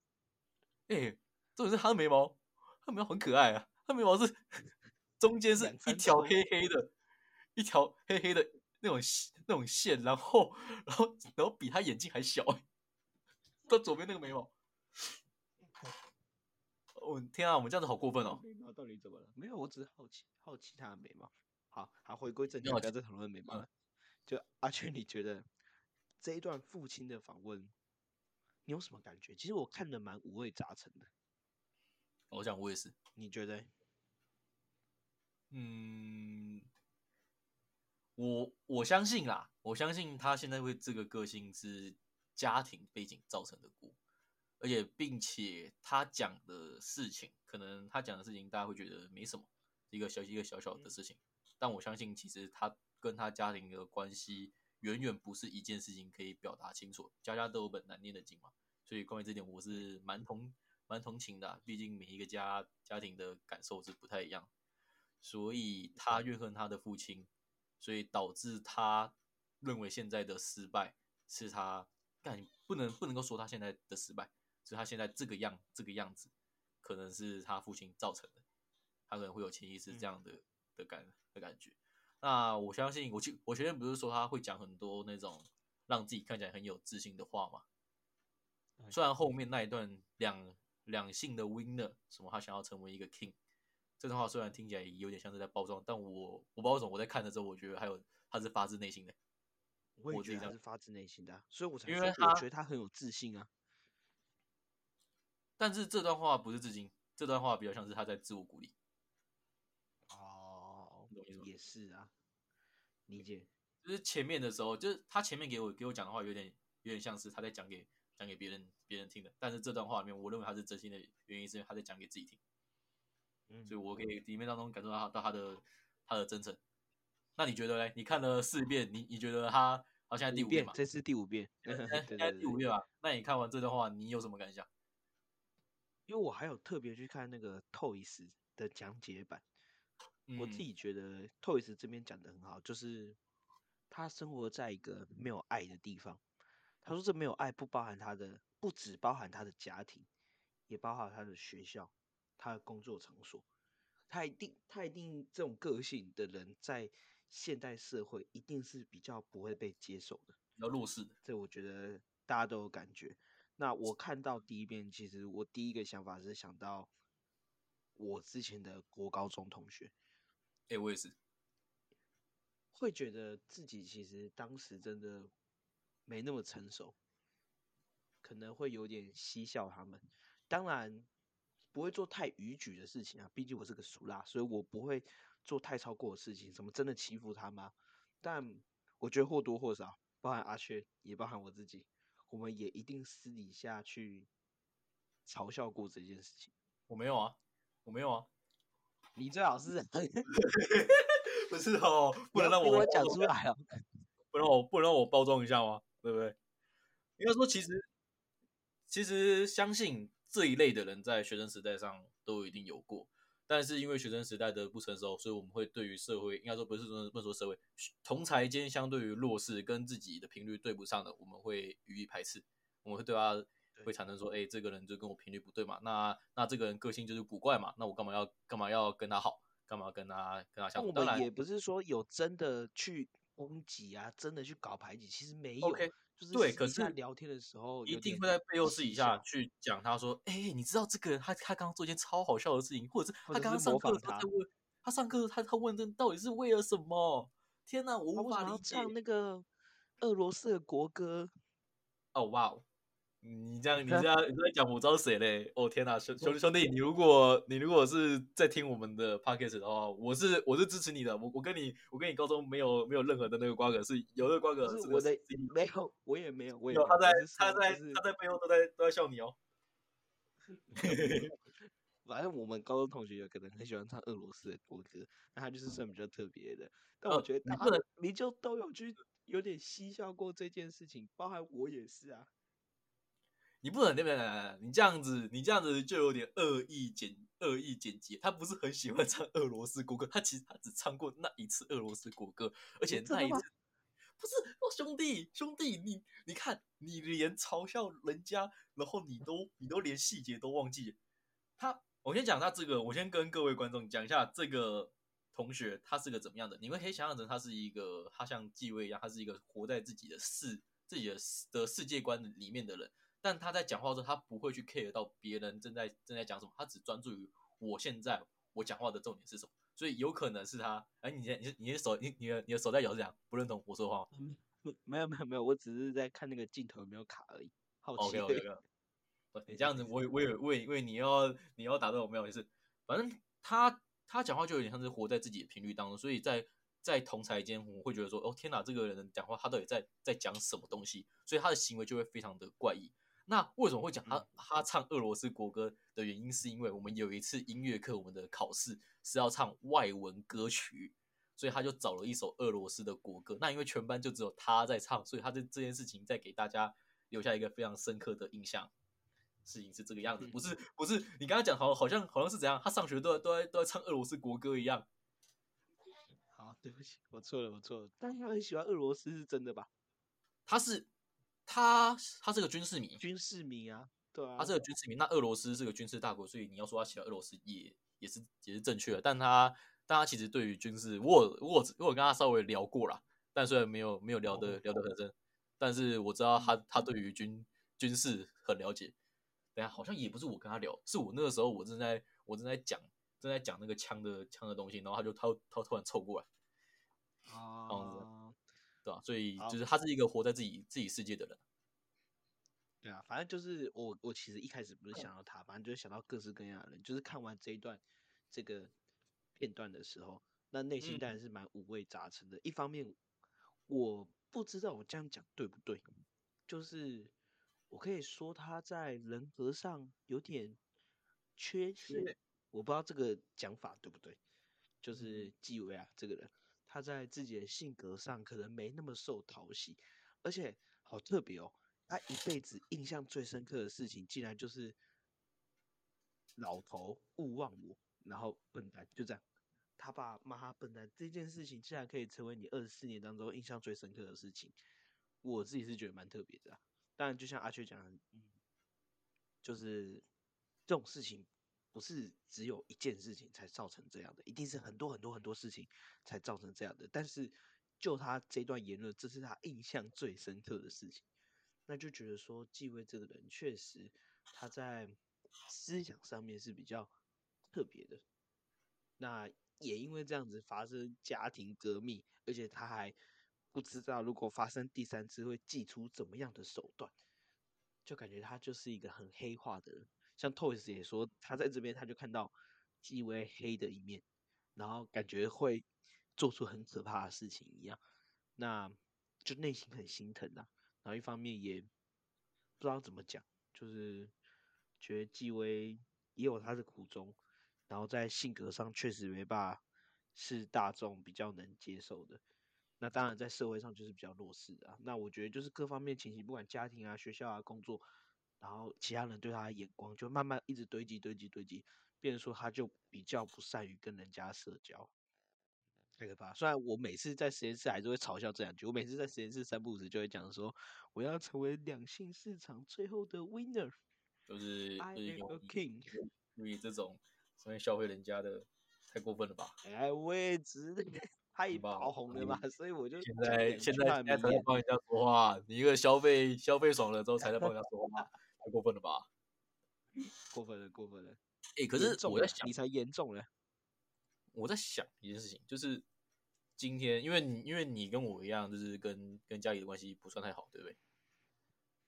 哎、这种是他的眉毛，他眉毛很可爱啊，他眉毛是 中间是一条黑黑的，一条黑黑的那种线那种线，然后然后然后比他眼睛还小、欸，他左边那个眉毛，哦天啊，我们这样子好过分哦！眉毛到底怎么了？没有，我只是好奇，好奇他的眉毛。好，好，回归正题，不要再讨论眉毛嗯了。就阿全，你觉得这一段父亲的访问，你有什么感觉？其实我看的蛮五味杂陈的，我想我也是，你觉得？嗯，我我相信啦，我相信他现在会这个个性是家庭背景造成的锅，而且并且他讲的事情，可能他讲的事情大家会觉得没什么，一个小一个小小的事情，但我相信其实他跟他家庭的关系远远不是一件事情可以表达清楚，家家都有本难念的经嘛，所以关于这点我是蛮同蛮同情的啊、毕竟每一个家家庭的感受是不太一样。所以他怨恨他的父亲，所以导致他认为现在的失败是他但不能不能够说他现在的失败，是他现在这个样这个样子，可能是他父亲造成的，他可能会有潜意识这样的、的感的感觉。那我相信，我前我前面不是说他会讲很多那种让自己看起来很有自信的话嘛？虽然后面那一段两两性的 winner 什么，他想要成为一个 king，这段话虽然听起来有点像是在包装，但我我不知道为什么我在看的时候，我觉得还有他是发自内心的。我也觉得他是发自内心的啊、所以我才因为说我觉得他很有自信啊。但是这段话不是自信，这段话比较像是他在自我鼓励。哦也是啊，理解。就是前面的时候，就是他前面给我给我讲的话，有点有点像是他在讲给讲给别人别人听的。但是这段话里面，我认为他是真心的原因，是因为他在讲给自己听，嗯所以我可以里面当中感受到他到他的他的真诚。那你觉得嘞？你看了四遍，你你觉得他好像在第五遍嘛，？这是第五遍。对现对在第五遍吧？那你看完这段话，你有什么感想？因为我还有特别去看那个 Toys 的讲解版，我自嗯己觉得 Toys 这边讲的很好，就是他生活在一个没有爱的地方。他说这没有爱不包含他的，不只包含他的家庭，也包含他的学校、他的工作场所。他一定，他一定这种个性的人，在现代社会一定是比较不会被接受的。比较弱势的，这我觉得大家都有感觉。那我看到第一遍，其实我第一个想法是想到我之前的国高中同学，哎、我也是，会觉得自己其实当时真的没那么成熟，可能会有点嬉笑他们。当然，不会做太逾矩的事情啊，毕竟我是个俗辣，所以我不会做太超过的事情。什么真的欺负他吗？但我觉得或多或少，包含阿雀，也包含我自己，我们也一定私底下去嘲笑过这件事情。我没有啊，我没有啊，你最好是 不是哦，不能让我讲出来哦，不能我不能让我包装一下吗？对不对？应该说，其实其实相信这一类的人在学生时代上都一定有过，但是因为学生时代的不成熟，所以我们会对于社会，应该说不是说不说社会，同才间相对于弱势跟自己的频率对不上的，我们会予以排斥，我们会对他会产生说，哎，这个人就跟我频率不对嘛，那那这个人个性就是古怪嘛，那我干嘛要干嘛要跟他好，干嘛跟他跟他相处？当然也不是说有真的去攻击啊，真的去搞排挤，其实没有。对，可是聊天的时候一定会在背后私底下去讲，他说：“哎，你知道这个人他他刚刚做一件超好笑的事情，或者是他刚刚上课他在问，他上课他他问这到底是为了什么？天哪，我无法理解。”唱那个俄罗斯的国歌。哦，哇哦！你这样，你这 样，你在讲我知道谁嘞？哦天哪，兄兄兄弟，你如果你如果是在听我们的 podcast 的话，我是我是支持你的。我我跟你我跟你高中没有没有任何的那个瓜葛，是有的瓜葛是我的，没有，我也没有，我有他在他在他在背后都在都在笑你哦。反正我们高中同学有可能很喜欢唱俄罗斯的国歌，那他就是算比较特别的。但我觉得他们你就都有去有点嬉笑过这件事情，包含我也是啊。你不能对不对？你这样子，你这样子就有点恶意剪恶意剪辑。他不是很喜欢唱俄罗斯国歌，他其实他只唱过那一次俄罗斯国歌，而且那一次不是哦，兄弟兄弟，你你看，你连嘲笑人家，然后你都你都连细节都忘记。他，我先讲他这个，我先跟各位观众讲一下这个同学他是个怎么样的。你们可以想象成他是一个，他像继位一样，他是一个活在自己的世自己的的世界观里面的人。但他在讲话的时候，他不会去 care 到别人正在正在讲什么，他只专注于我现在我讲话的重点是什么。所以有可能是他，哎，你你你的手，你你的你的手在摇是这样，不认同我说话吗？没有没有没有，我只是在看那个镜头有没有卡而已。好奇。OK OK。你这样子，我我也我也因为你要你要打断我没有意思。反正他他讲话就有点像是活在自己的频率当中，所以在在同才间，我会觉得说，哦天哪，这个人讲话他到底在在讲什么东西？所以他的行为就会非常的怪异。那为什么会讲他他唱俄罗斯国歌的原因，是因为我们有一次音乐课，我们的考试是要唱外文歌曲，所以他就找了一首俄罗斯的国歌。那因为全班就只有他在唱，所以他这这件事情在给大家留下一个非常深刻的印象。事情是这个样子，不是不是你刚刚讲好好像好像是怎样，他上学都在都在都在唱俄罗斯国歌一样。好，对不起，我错了，我错了。但他很喜欢俄罗斯是真的吧？他是。他他是个军事迷，军事迷啊，对啊，他是个军事迷。那俄罗斯是个军事大国，所以你要说他喜欢俄罗斯也也是也是正确的。但他但他其实对于军事，我我我跟他稍微聊过了，但虽然没有没有聊得聊得很深，但是我知道他他对于军军事很了解。等下好像也不是我跟他聊，是我那个时候我正在我正在讲正在讲那个枪的枪的东西，然后他就他他突然凑过来，啊。对吧？所以就是他是一个活在自己自己世界的人。对啊，反正就是我我其实一开始不是想到他，反正就是想到各式各样的人。就是看完这一段这个片段的时候，那内心当然是蛮五味杂陈的。一方面我不知道我这样讲对不对，就是我可以说他在人格上有点缺陷，我不知道这个讲法对不对。就是纪委啊，这个人。他在自己的性格上可能没那么受讨喜，而且好特别哦。他一辈子印象最深刻的事情，竟然就是老头勿忘我，然后笨蛋就这样。他爸骂他笨蛋这件事情，竟然可以成为你二十四年当中印象最深刻的事情。我自己是觉得蛮特别的。当然，就像阿雀讲，嗯，就是这种事情。不是只有一件事情才造成这样的，一定是很多很多很多事情才造成这样的。但是就他这段言论，这是他印象最深刻的事情，那就觉得说继位这个人确实他在思想上面是比较特别的。那也因为这样子发生家庭革命，而且他还不知道如果发生第三次会祭出怎么样的手段，就感觉他就是一个很黑化的人。像 Toys 也说，他在这边他就看到纪威黑的一面，然后感觉会做出很可怕的事情一样，那就内心很心疼啊。然后一方面也不知道怎么讲，就是觉得纪威也有他的苦衷，然后在性格上确实没办法是大众比较能接受的。那当然在社会上就是比较弱势啊。那我觉得就是各方面情形，不管家庭啊、学校啊、工作，然后其他人对他的眼光就慢慢一直堆积、堆积、堆积，变成说他就比较不善于跟人家社交。太可怕！虽然我每次在实验室还是会嘲笑这两句，我每次在实验室三不五时就会讲说，我要成为两性市场最后的 winner，就是，I 就是 am a king。因为这种所以消费人家的太过分了吧？哎，我也只太很棒爆红了吧，所以我就现在现在现在才在帮人家说话，你一个消费消费爽了之后才在帮人家说话，太过分了吧？过分了，过分了。哎、可是我在想你，才严重了。我在想一件事情，就是今天，因为你因为你跟我一样，就是跟跟家里的关系不算太好，对不对？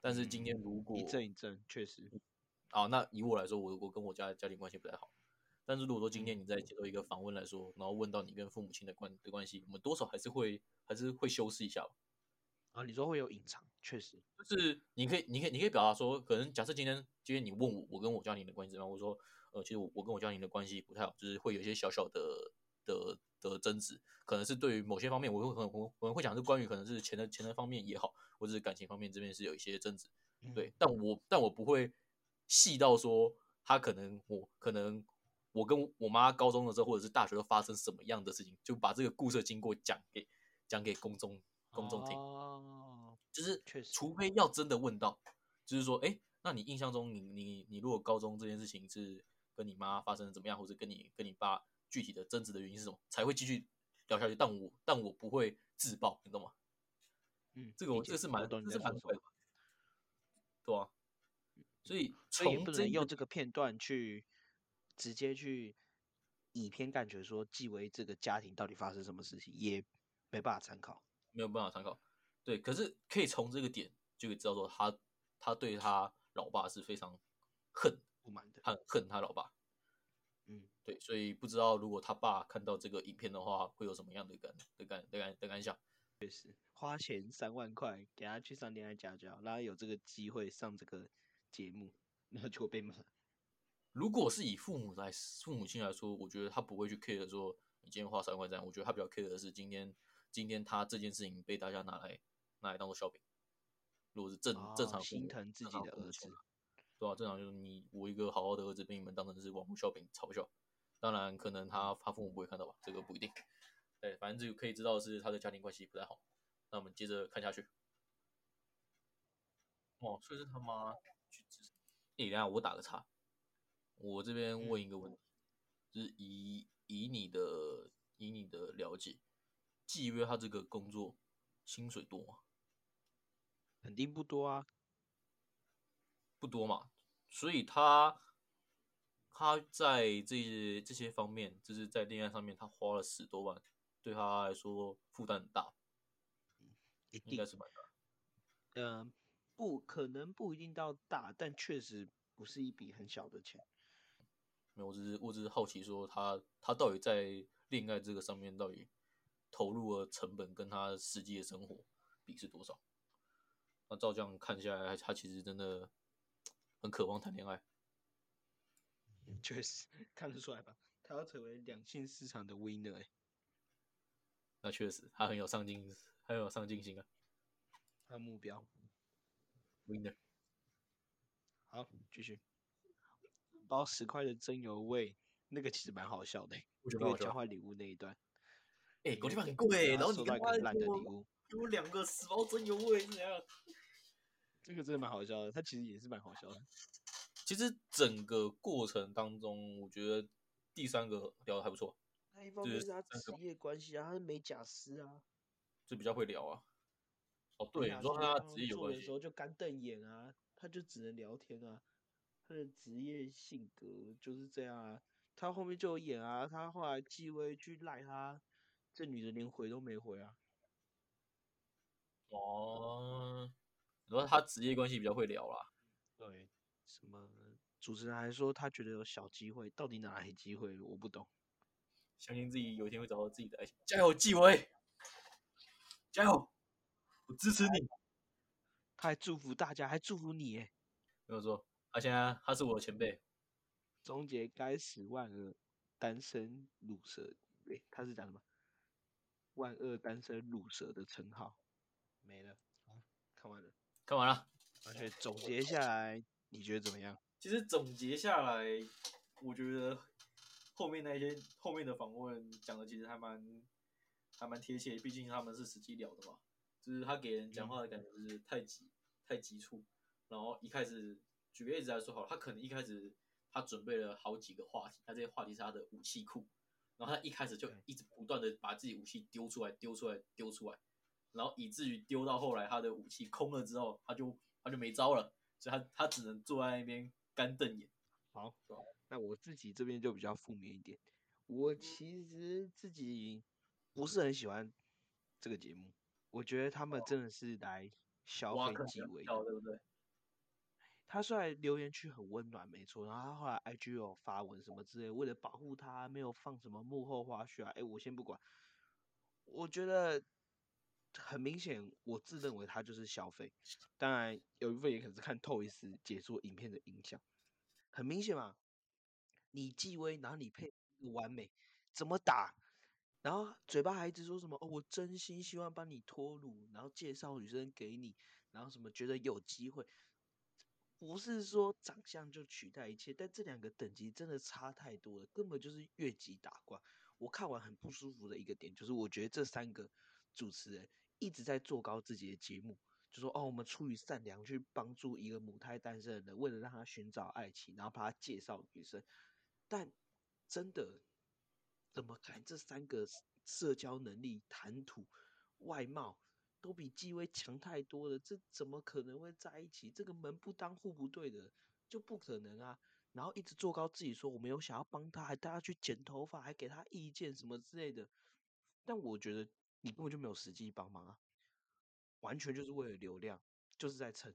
但是今天如果嗯一阵一阵，确实，啊，那以我来说，我我跟我家家庭关系不太好。但是如果说今天嗯你在接受一个访问来说，然后问到你跟父母亲的关的关系，我们多少还是会还是会修饰一下吧。啊，你说会有隐藏，确实，就是你可以，你可以，你可以表达说，可能假设今天今天你问我，我跟我家庭的关系怎么样，我说，呃，其实我我跟我家庭的关系不太好，就是会有一些小小的的的争执，可能是对于某些方面，我会可能我可能会讲是关于可能是钱的钱的方面也好，或者是感情方面这边是有一些争执，对，但我但我不会细到说他可能我可能我跟我妈高中的时候或者是大学都发生什么样的事情，就把这个故事的经过讲给讲给公众公众听。哦，就是确实除非要真的问到，就是说，哎、那你印象中你你你如果高中这件事情是跟你妈发生的怎么样，或者跟你跟你爸具体的争执的原因是什么，才会继续聊下去。但我但我不会自爆，你懂吗？嗯，这个我这是蛮这是蛮对的，对啊。所以所以也不能用这个片段去直接去以偏概全说纪为这个家庭到底发生什么事情，也没办法参考。没有办法参考。对，可是可以从这个点就可以知道说他他对他老爸是非常恨，不满的，他很恨他老爸。嗯，对，所以不知道如果他爸看到这个影片的话，会有什么样的感的感的感的感想？花钱三万块给他去上恋爱家教，让他有这个机会上这个节目，然后就会被骂。如果是以父母来父母亲来说，我觉得他不会去 care 说你今天花三万这样，我觉得他比较 care 的是今天今天他这件事情被大家拿来拿来当做笑柄。如果是正、正哦常心疼自正己的儿子，对啊，正常就是你我一个好好的儿子被你们当成是网络笑柄嘲笑，当然可能他他父母不会看到吧，这个不一定。对，反正这个可以知道是他的家庭关系不太好。那我们接着看下去。哦，所以是他妈去自杀。诶，等下我打个岔，我这边问一个问题，就是以以你的以你的了解，季约他这个工作薪水多吗？肯定不多啊。不多嘛，所以他他在这些这些方面，就是在恋爱上面，他花了十多万，对他来说负担很大，一定应该，是蛮大嗯。呃，不可能不一定到大，但确实不是一笔很小的钱。没有，我只是我只是好奇说他他到底在恋爱这个上面到底投入的成本跟他实际的生活比是多少？那照这样看下来，他其实真的很渴望谈恋爱。确实看得出来吧，他要成为两性市场的 winner 欸那确实，他很有上进，很有上进心啊他的目标。，winner。好，继续。包十块的真油味，那个其实蛮好笑的欸，我觉得交换礼物那一段。哎、那个狗地方很贵、然然后你跟他说烂的礼物，给我两个死猫真有味是怎样？这个真的蛮好笑的，他其实也是蛮好笑的。其实整个过程当中，我觉得第三个聊的还不错，那一方面是他职业关系啊，他是美甲师啊。就比较会聊啊。哦，对，你说他职业有关系，的时候就干瞪眼啊，他就只能聊天啊，他的职业性格就是这样啊。他后面就有演啊，他后来纪薇去赖他，这女的连回都没回啊。哦，你说他职业关系比较会聊啦。对，什么主持人还说他觉得有小机会，到底哪来机会？我不懂。相信自己有一天会找到自己的爱情，加油，纪委，加油，我支持你。他还祝福大家，还祝福你，哎，没有错，他现在他是我的前辈，终结该死万恶单身乳蛇，对，他是讲什么？万恶单身乳蛇的称号没了，好，看完了，看完了，而且总结下来，你觉得怎么样？其实总结下来，我觉得后面那些后面的访问讲的其实还蛮还蛮贴切，毕竟他们是实际聊的嘛。就是他给人讲话的感觉就是太急太急促，然后一开始举个例子来说好了，他可能一开始他准备了好几个话题，他这些话题是他的武器库，然后他一开始就一直不断的把自己武器丢出来丢出来丢出来，然后以至于丢到后来他的武器空了之后，他就他就没招了，所以他他只能坐在那边干瞪眼。好，那我自己这边就比较负面一点，我其实自己不是很喜欢这个节目。我觉得他们真的是来消费纪委的，对不对？他虽然留言区很温暖，没错，然后他后来 IG 有发文什么之类，为了保护他，没有放什么幕后花絮啊。哎，我先不管，我觉得很明显，我自认为他就是消费。当然，有一部分也可能是看透一丝解说影片的影响。很明显嘛，你纪威，然后你配完美，怎么打？然后嘴巴还一直说什么哦，我真心希望帮你脱乳，然后介绍女生给你，然后什么觉得有机会，不是说长相就取代一切，但这两个等级真的差太多了，根本就是越级打怪。我看完很不舒服的一个点就是，我觉得这三个主持人一直在做高自己的节目，就说哦，我们出于善良去帮助一个母胎单身的人，为了让他寻找爱情，然后把他介绍女生，但真的。怎么看这三个社交能力、谈吐、外貌都比纪薇强太多了？这怎么可能会在一起？这个门不当户不对的就不可能啊！然后一直做高自己，说我没有想要帮他，还带他去剪头发，还给他意见什么之类的。但我觉得你根本就没有实际帮忙啊，完全就是为了流量，就是在蹭。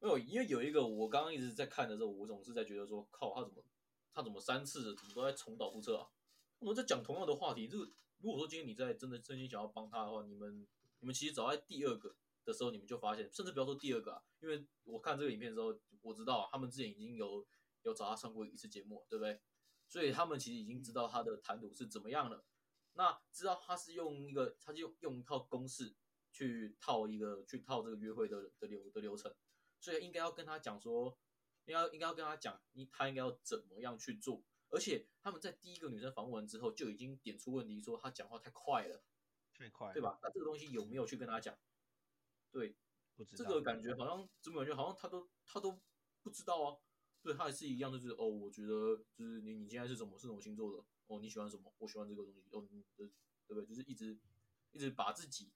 没有，因为有一个我刚刚一直在看的时候，我总是在觉得说，靠他怎么他怎么三次怎么都在重蹈覆辙啊？我们在讲同样的话题，这个如果说今天你在真的真心想要帮他的话，你们你们其实早在第二个的时候，你们就发现，甚至不要说第二个啊，因为我看这个影片的时候，我知道他们之前已经有有找他上过一次节目，对不对？所以他们其实已经知道他的谈吐是怎么样了，那知道他是用一个，他就用用一套公式去套一个去套这个约会的的流的流程，所以应该要跟他讲说，应该应该要跟他讲，你他应该要怎么样去做。而且他们在第一个女生访问完之后，就已经点出问题，说她讲话太快了，太快，对吧？那这个东西有没有去跟他讲？对，不知道。这个感觉好像，怎么感觉好像他都他都不知道啊？对他也是一样，就是哦，我觉得就是你你现在是什么是什么星座的？哦，你喜欢什么？我喜欢这个东西。哦，你的对不对？就是一直一直把自己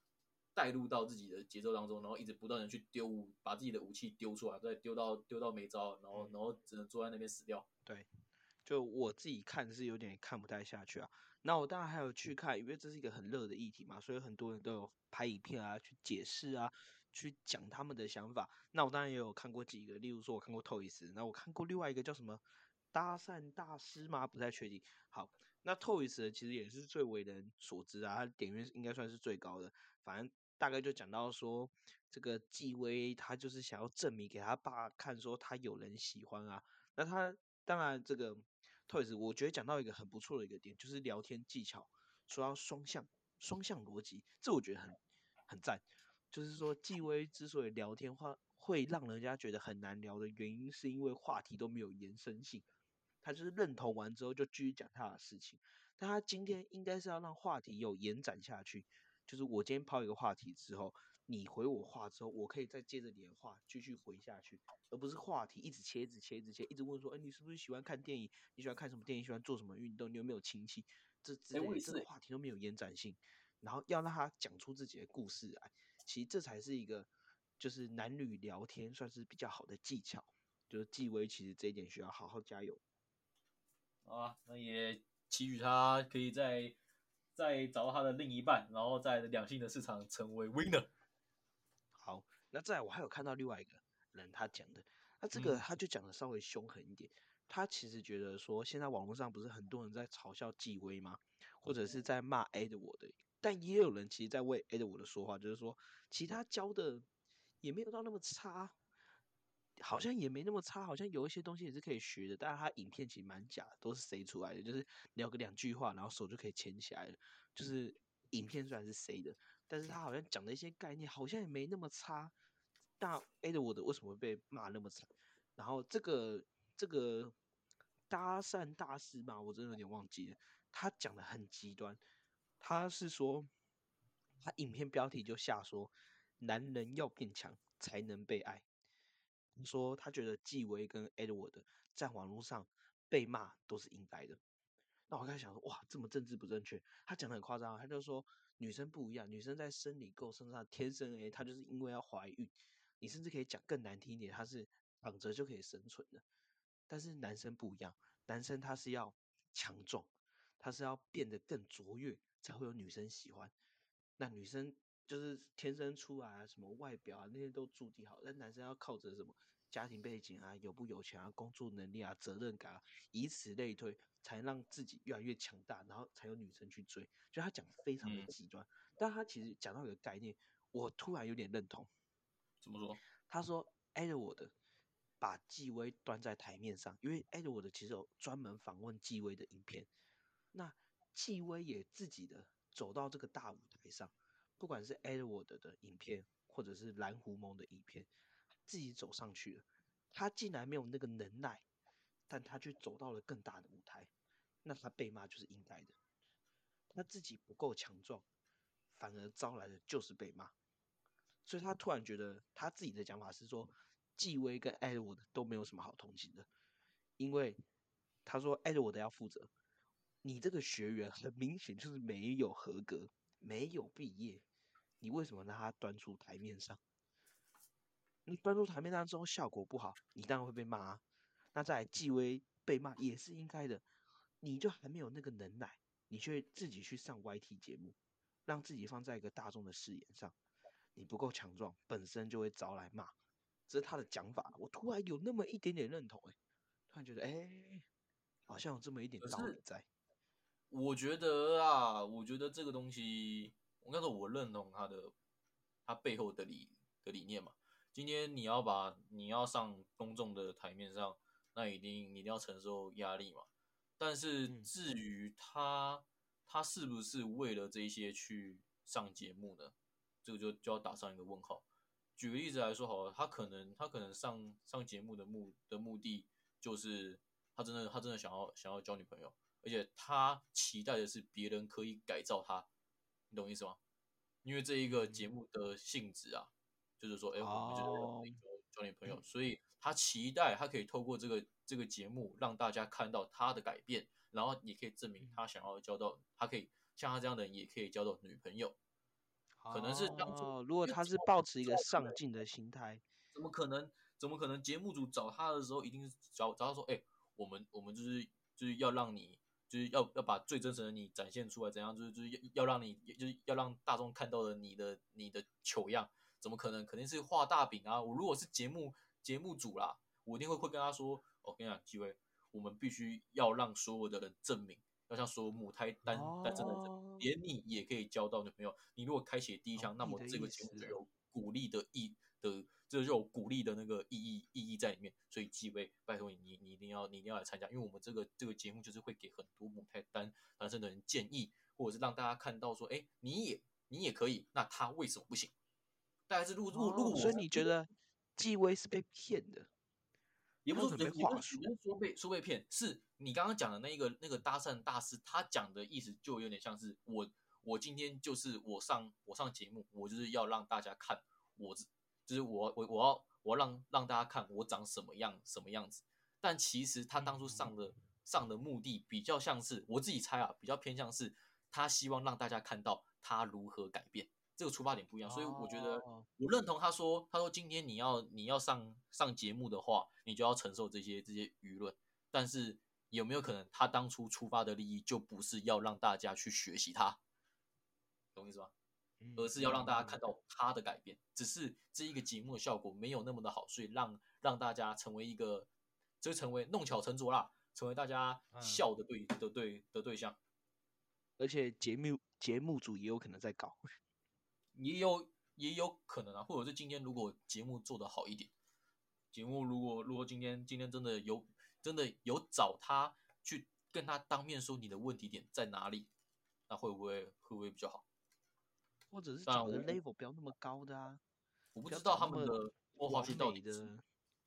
带入到自己的节奏当中，然后一直不断的去丢，把自己的武器丢出来，再丢到丢到没招，然后然后只能坐在那边死掉。对。就我自己看是有点看不太下去啊。那我当然还有去看，因为这是一个很热的议题嘛，所以很多人都有拍影片啊，去解释啊，去讲他们的想法。那我当然也有看过几个，例如说我看过透一斯，那我看过另外一个叫什么搭讪大师吗？不太确定。好，那透一斯其实也是最为人所知啊，他点阅应该算是最高的。反正大概就讲到说，这个纪威他就是想要证明给他爸看，说他有人喜欢啊。那他当然这个。Toys，我觉得讲到一个很不错的一个点，就是聊天技巧，说到双向双向逻辑，这我觉得很很赞。就是说，纪威之所以聊天话会让人家觉得很难聊的原因，是因为话题都没有延伸性。他就是认同完之后就继续讲他的事情，但他今天应该是要让话题有延展下去。就是我今天抛一个话题之后。你回我话之后，我可以再接着你的话继续回下去，而不是话题一直切、一直切、一直切，一直问说，哎，你是不是喜欢看电影？你喜欢看什么电影？喜欢做什么运动？你有没有亲戚？这之类的这个话题都没有延展性，然后要让他讲出自己的故事来，其实这才是一个就是男女聊天算是比较好的技巧。就是纪威其实这一点需要好好加油。啊，那也祈许他可以再再找到他的另一半，然后在两性的市场成为 winner。好，那再我还有看到另外一个人他讲的，那这个他就讲的稍微凶狠一点，他其实觉得说，现在网络上不是很多人在嘲笑纪薇吗？或者是在骂 Edward 的，但也有人其实在为 Edward 的说话，就是说，其他教的也没有到那么差，好像也没那么差，好像有一些东西也是可以学的。但是他影片其实蛮假，都是塞出来的，就是聊个两句话，然后手就可以牵起来了。就是影片虽然是塞的，但是他好像讲的一些概念好像也没那么差。那 Edward 为什么会被骂那么惨？然后这个这个搭讪大师嘛，我真的有点忘记了。他讲的很极端，他是说，他影片标题就下说，男人要变强才能被爱。说他觉得纪薇跟 Edward 在网络上被骂都是应该的。那我开始想说，哇，这么政治不正确？他讲的很夸张，他就说女生不一样，女生在生理构成上天生诶，她就是因为要怀孕。你甚至可以讲更难听一点，她是躺着就可以生存的。但是男生不一样，男生他是要强壮。他是要变得更卓越，才会有女生喜欢。那女生就是天生出来啊，什么外表啊那些都注定好。但男生要靠着什么家庭背景啊，有不有钱啊，工作能力啊，责任感啊，以此类推，才让自己越来越强大，然后才有女生去追。就他讲非常的极端，但他其实讲到一个概念，我突然有点认同。怎么说？他说：“Edward 把纪薇端在台面上，因为 Edward 其实有专门访问纪薇的影片。”那纪薇也自己的走到这个大舞台上，不管是 Edward 的影片，或者是蓝狐蒙的影片，自己走上去了。他竟然没有那个能耐，但他却走到了更大的舞台，那他被骂就是应该的。他自己不够强壮，反而招来的就是被骂。所以他突然觉得他自己的讲法是说，纪威跟 Edward 都没有什么好同情的，因为他说 Edward 要负责。你这个学员很明显就是没有合格，没有毕业，你为什么让它端出台面上？你端出台面上之后效果不好，你当然会被骂。那在纪薇被骂也是应该的，你就还没有那个能耐，你却自己去上 YT 节目，让自己放在一个大众的视野上，你不够强壮，本身就会招来骂。这是他的讲法，我突然有那么一点点认同，哎，突然觉得，哎，好像有这么一点道理在。我觉得啊，我觉得这个东西，我该说我认同他的，他背后的理的理念嘛。今天你要把你要上公众的台面上，那一定你一定要承受压力嘛。但是至于他他是不是为了这些去上节目呢？这个就就要打上一个问号。举个例子来说好了，他可能他可能上上节目的目的目的就是他真的他真的想要想要交女朋友。而且他期待的是别人可以改造他，你懂意思吗？因为这一个节目的性质啊，就是说，哎，我们就是交女朋友，所以他期待他可以透过这个这个节目让大家看到他的改变，然后也可以证明他想要交到，他可以像他这样的人也可以交到女朋友。可能是当初如果他是抱持一个上进的心态，怎么可能？怎么可能？节目组找他的时候一定是找找他说，哎，我们我们就是就是要让你。就是要要把最真实的你展现出来，怎样？就是就是要要让你，就是要让大众看到的你的你的糗样，怎么可能？肯定是画大饼啊！我如果是节目节目组啦，我一定会会跟他说：“我跟你讲，几位，我们必须要让所有的人证明，要像所有母胎单单身的人，连你也可以交到女朋友。你如果开启第一枪，那么这个节目就有鼓励的意的。”这就有鼓励的那个意义意义在里面，所以几位拜托你，你你一定要你一定要来参加，因为我们这个这个节目就是会给很多母胎单单身的人建议，或者是让大家看到说，哎，你也你也可以，那他为什么不行？大概是录录录，所以你觉得纪薇是被骗的？也不是被话术，说被说被骗，是你刚刚讲的那个那个搭讪大师，他讲的意思就有点像是我我今天就是我上我上节目，我就是要让大家看我。就是我我我要我要让让大家看我长什么样什么样子，但其实他当初上的上的目的比较像是我自己猜啊，比较偏向是他希望让大家看到他如何改变，这个出发点不一样，所以我觉得我认同他说他说今天你要你要上上节目的话，你就要承受这些这些舆论，但是有没有可能他当初出发的利益就不是要让大家去学习他，懂意思吗？而是要让大家看到他的改变。只是这一个节目的效果没有那么的好，所以让让大家成为一个，就成为弄巧成拙啦，成为大家笑的对的对的对象。而且节目节目组也有可能在搞，也有也有可能啊，或者是今天如果节目做得好一点，节目如果如果今天今天真的有真的有找他去跟他当面说你的问题点在哪里，那会不会会不会比较好？或者是找的 level 不要那么高的啊，我不知道他们的播话剧到底的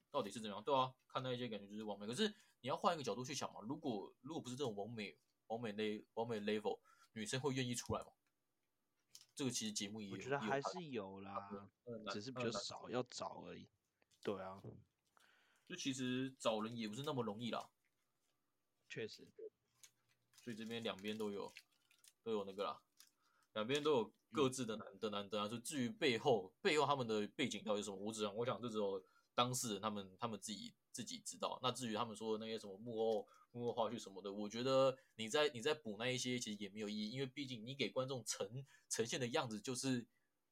到底是怎样，对啊，看到一些感觉就是完美。可是你要换一个角度去想嘛，如果如果不是这种完美完美 l 完美 level，女生会愿意出来吗？这个其实节目也我觉得还是有啦，只是比较少要找而已。对啊，就其实找人也不是那么容易啦，确实。所以这边两边都有都有那个啦。两边都有各自的难的难的啊，就至于背后背后他们的背景到底是什么，我只想我想这只有当事人他们他们自己自己知道。那至于他们说的那些什么幕后幕后花絮什么的，我觉得你在你在补那一些其实也没有意义，因为毕竟你给观众呈呈现的样子就是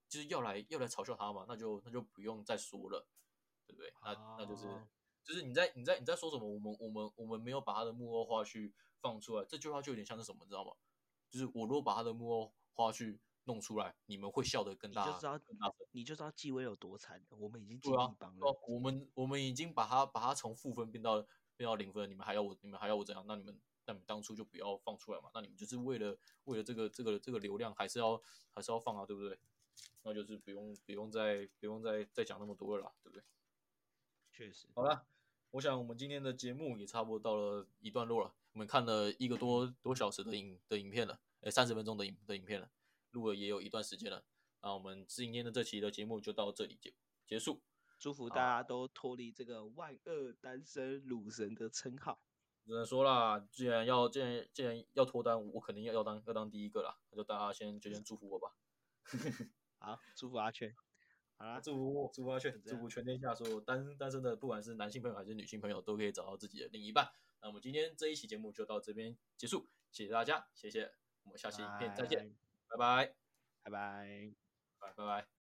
就是要来要来嘲笑他嘛，那就那就不用再说了，对不对？那那就是就是你在你在你在说什么？我们我们我们没有把他的幕后花絮放出来，这句话就有点像是什么，知道吗？就是我如果把他的幕后花絮弄出来，你们会笑得更大，你就知道你就知道纪薇有多惨。我们已经尽力帮了，我们我们已经把他把他从负分变到变到零分，你们还要我你们还要我怎样？那你们那你们当初就不要放出来嘛。那你们就是为了为了这个这个这个流量，还是要还是要放啊，对不对？那就是不用不用再不用再再讲那么多了啦，对不对？确实，好了，我想我们今天的节目也差不多到了一段落了。我们看了一个多多小时的影的影片了。哎，三十分钟的影的影片了，录了也有一段时间了。那我们今天的这期的节目就到这里结结束。祝福大家都脱离这个万恶单身鲁神的称号。只能说啦，既然要既然既然要脱单，我肯定要要当要当第一个啦。那就大家先就先祝福我吧。好，祝福阿全。好啦，祝福祝福阿全，祝福全天下所有单单身的，不管是男性朋友还是女性朋友，都可以找到自己的另一半。那我们今天这一期节目就到这边结束，谢谢大家，谢谢。我们下期影片再见，拜。拜，拜。拜，拜。拜拜。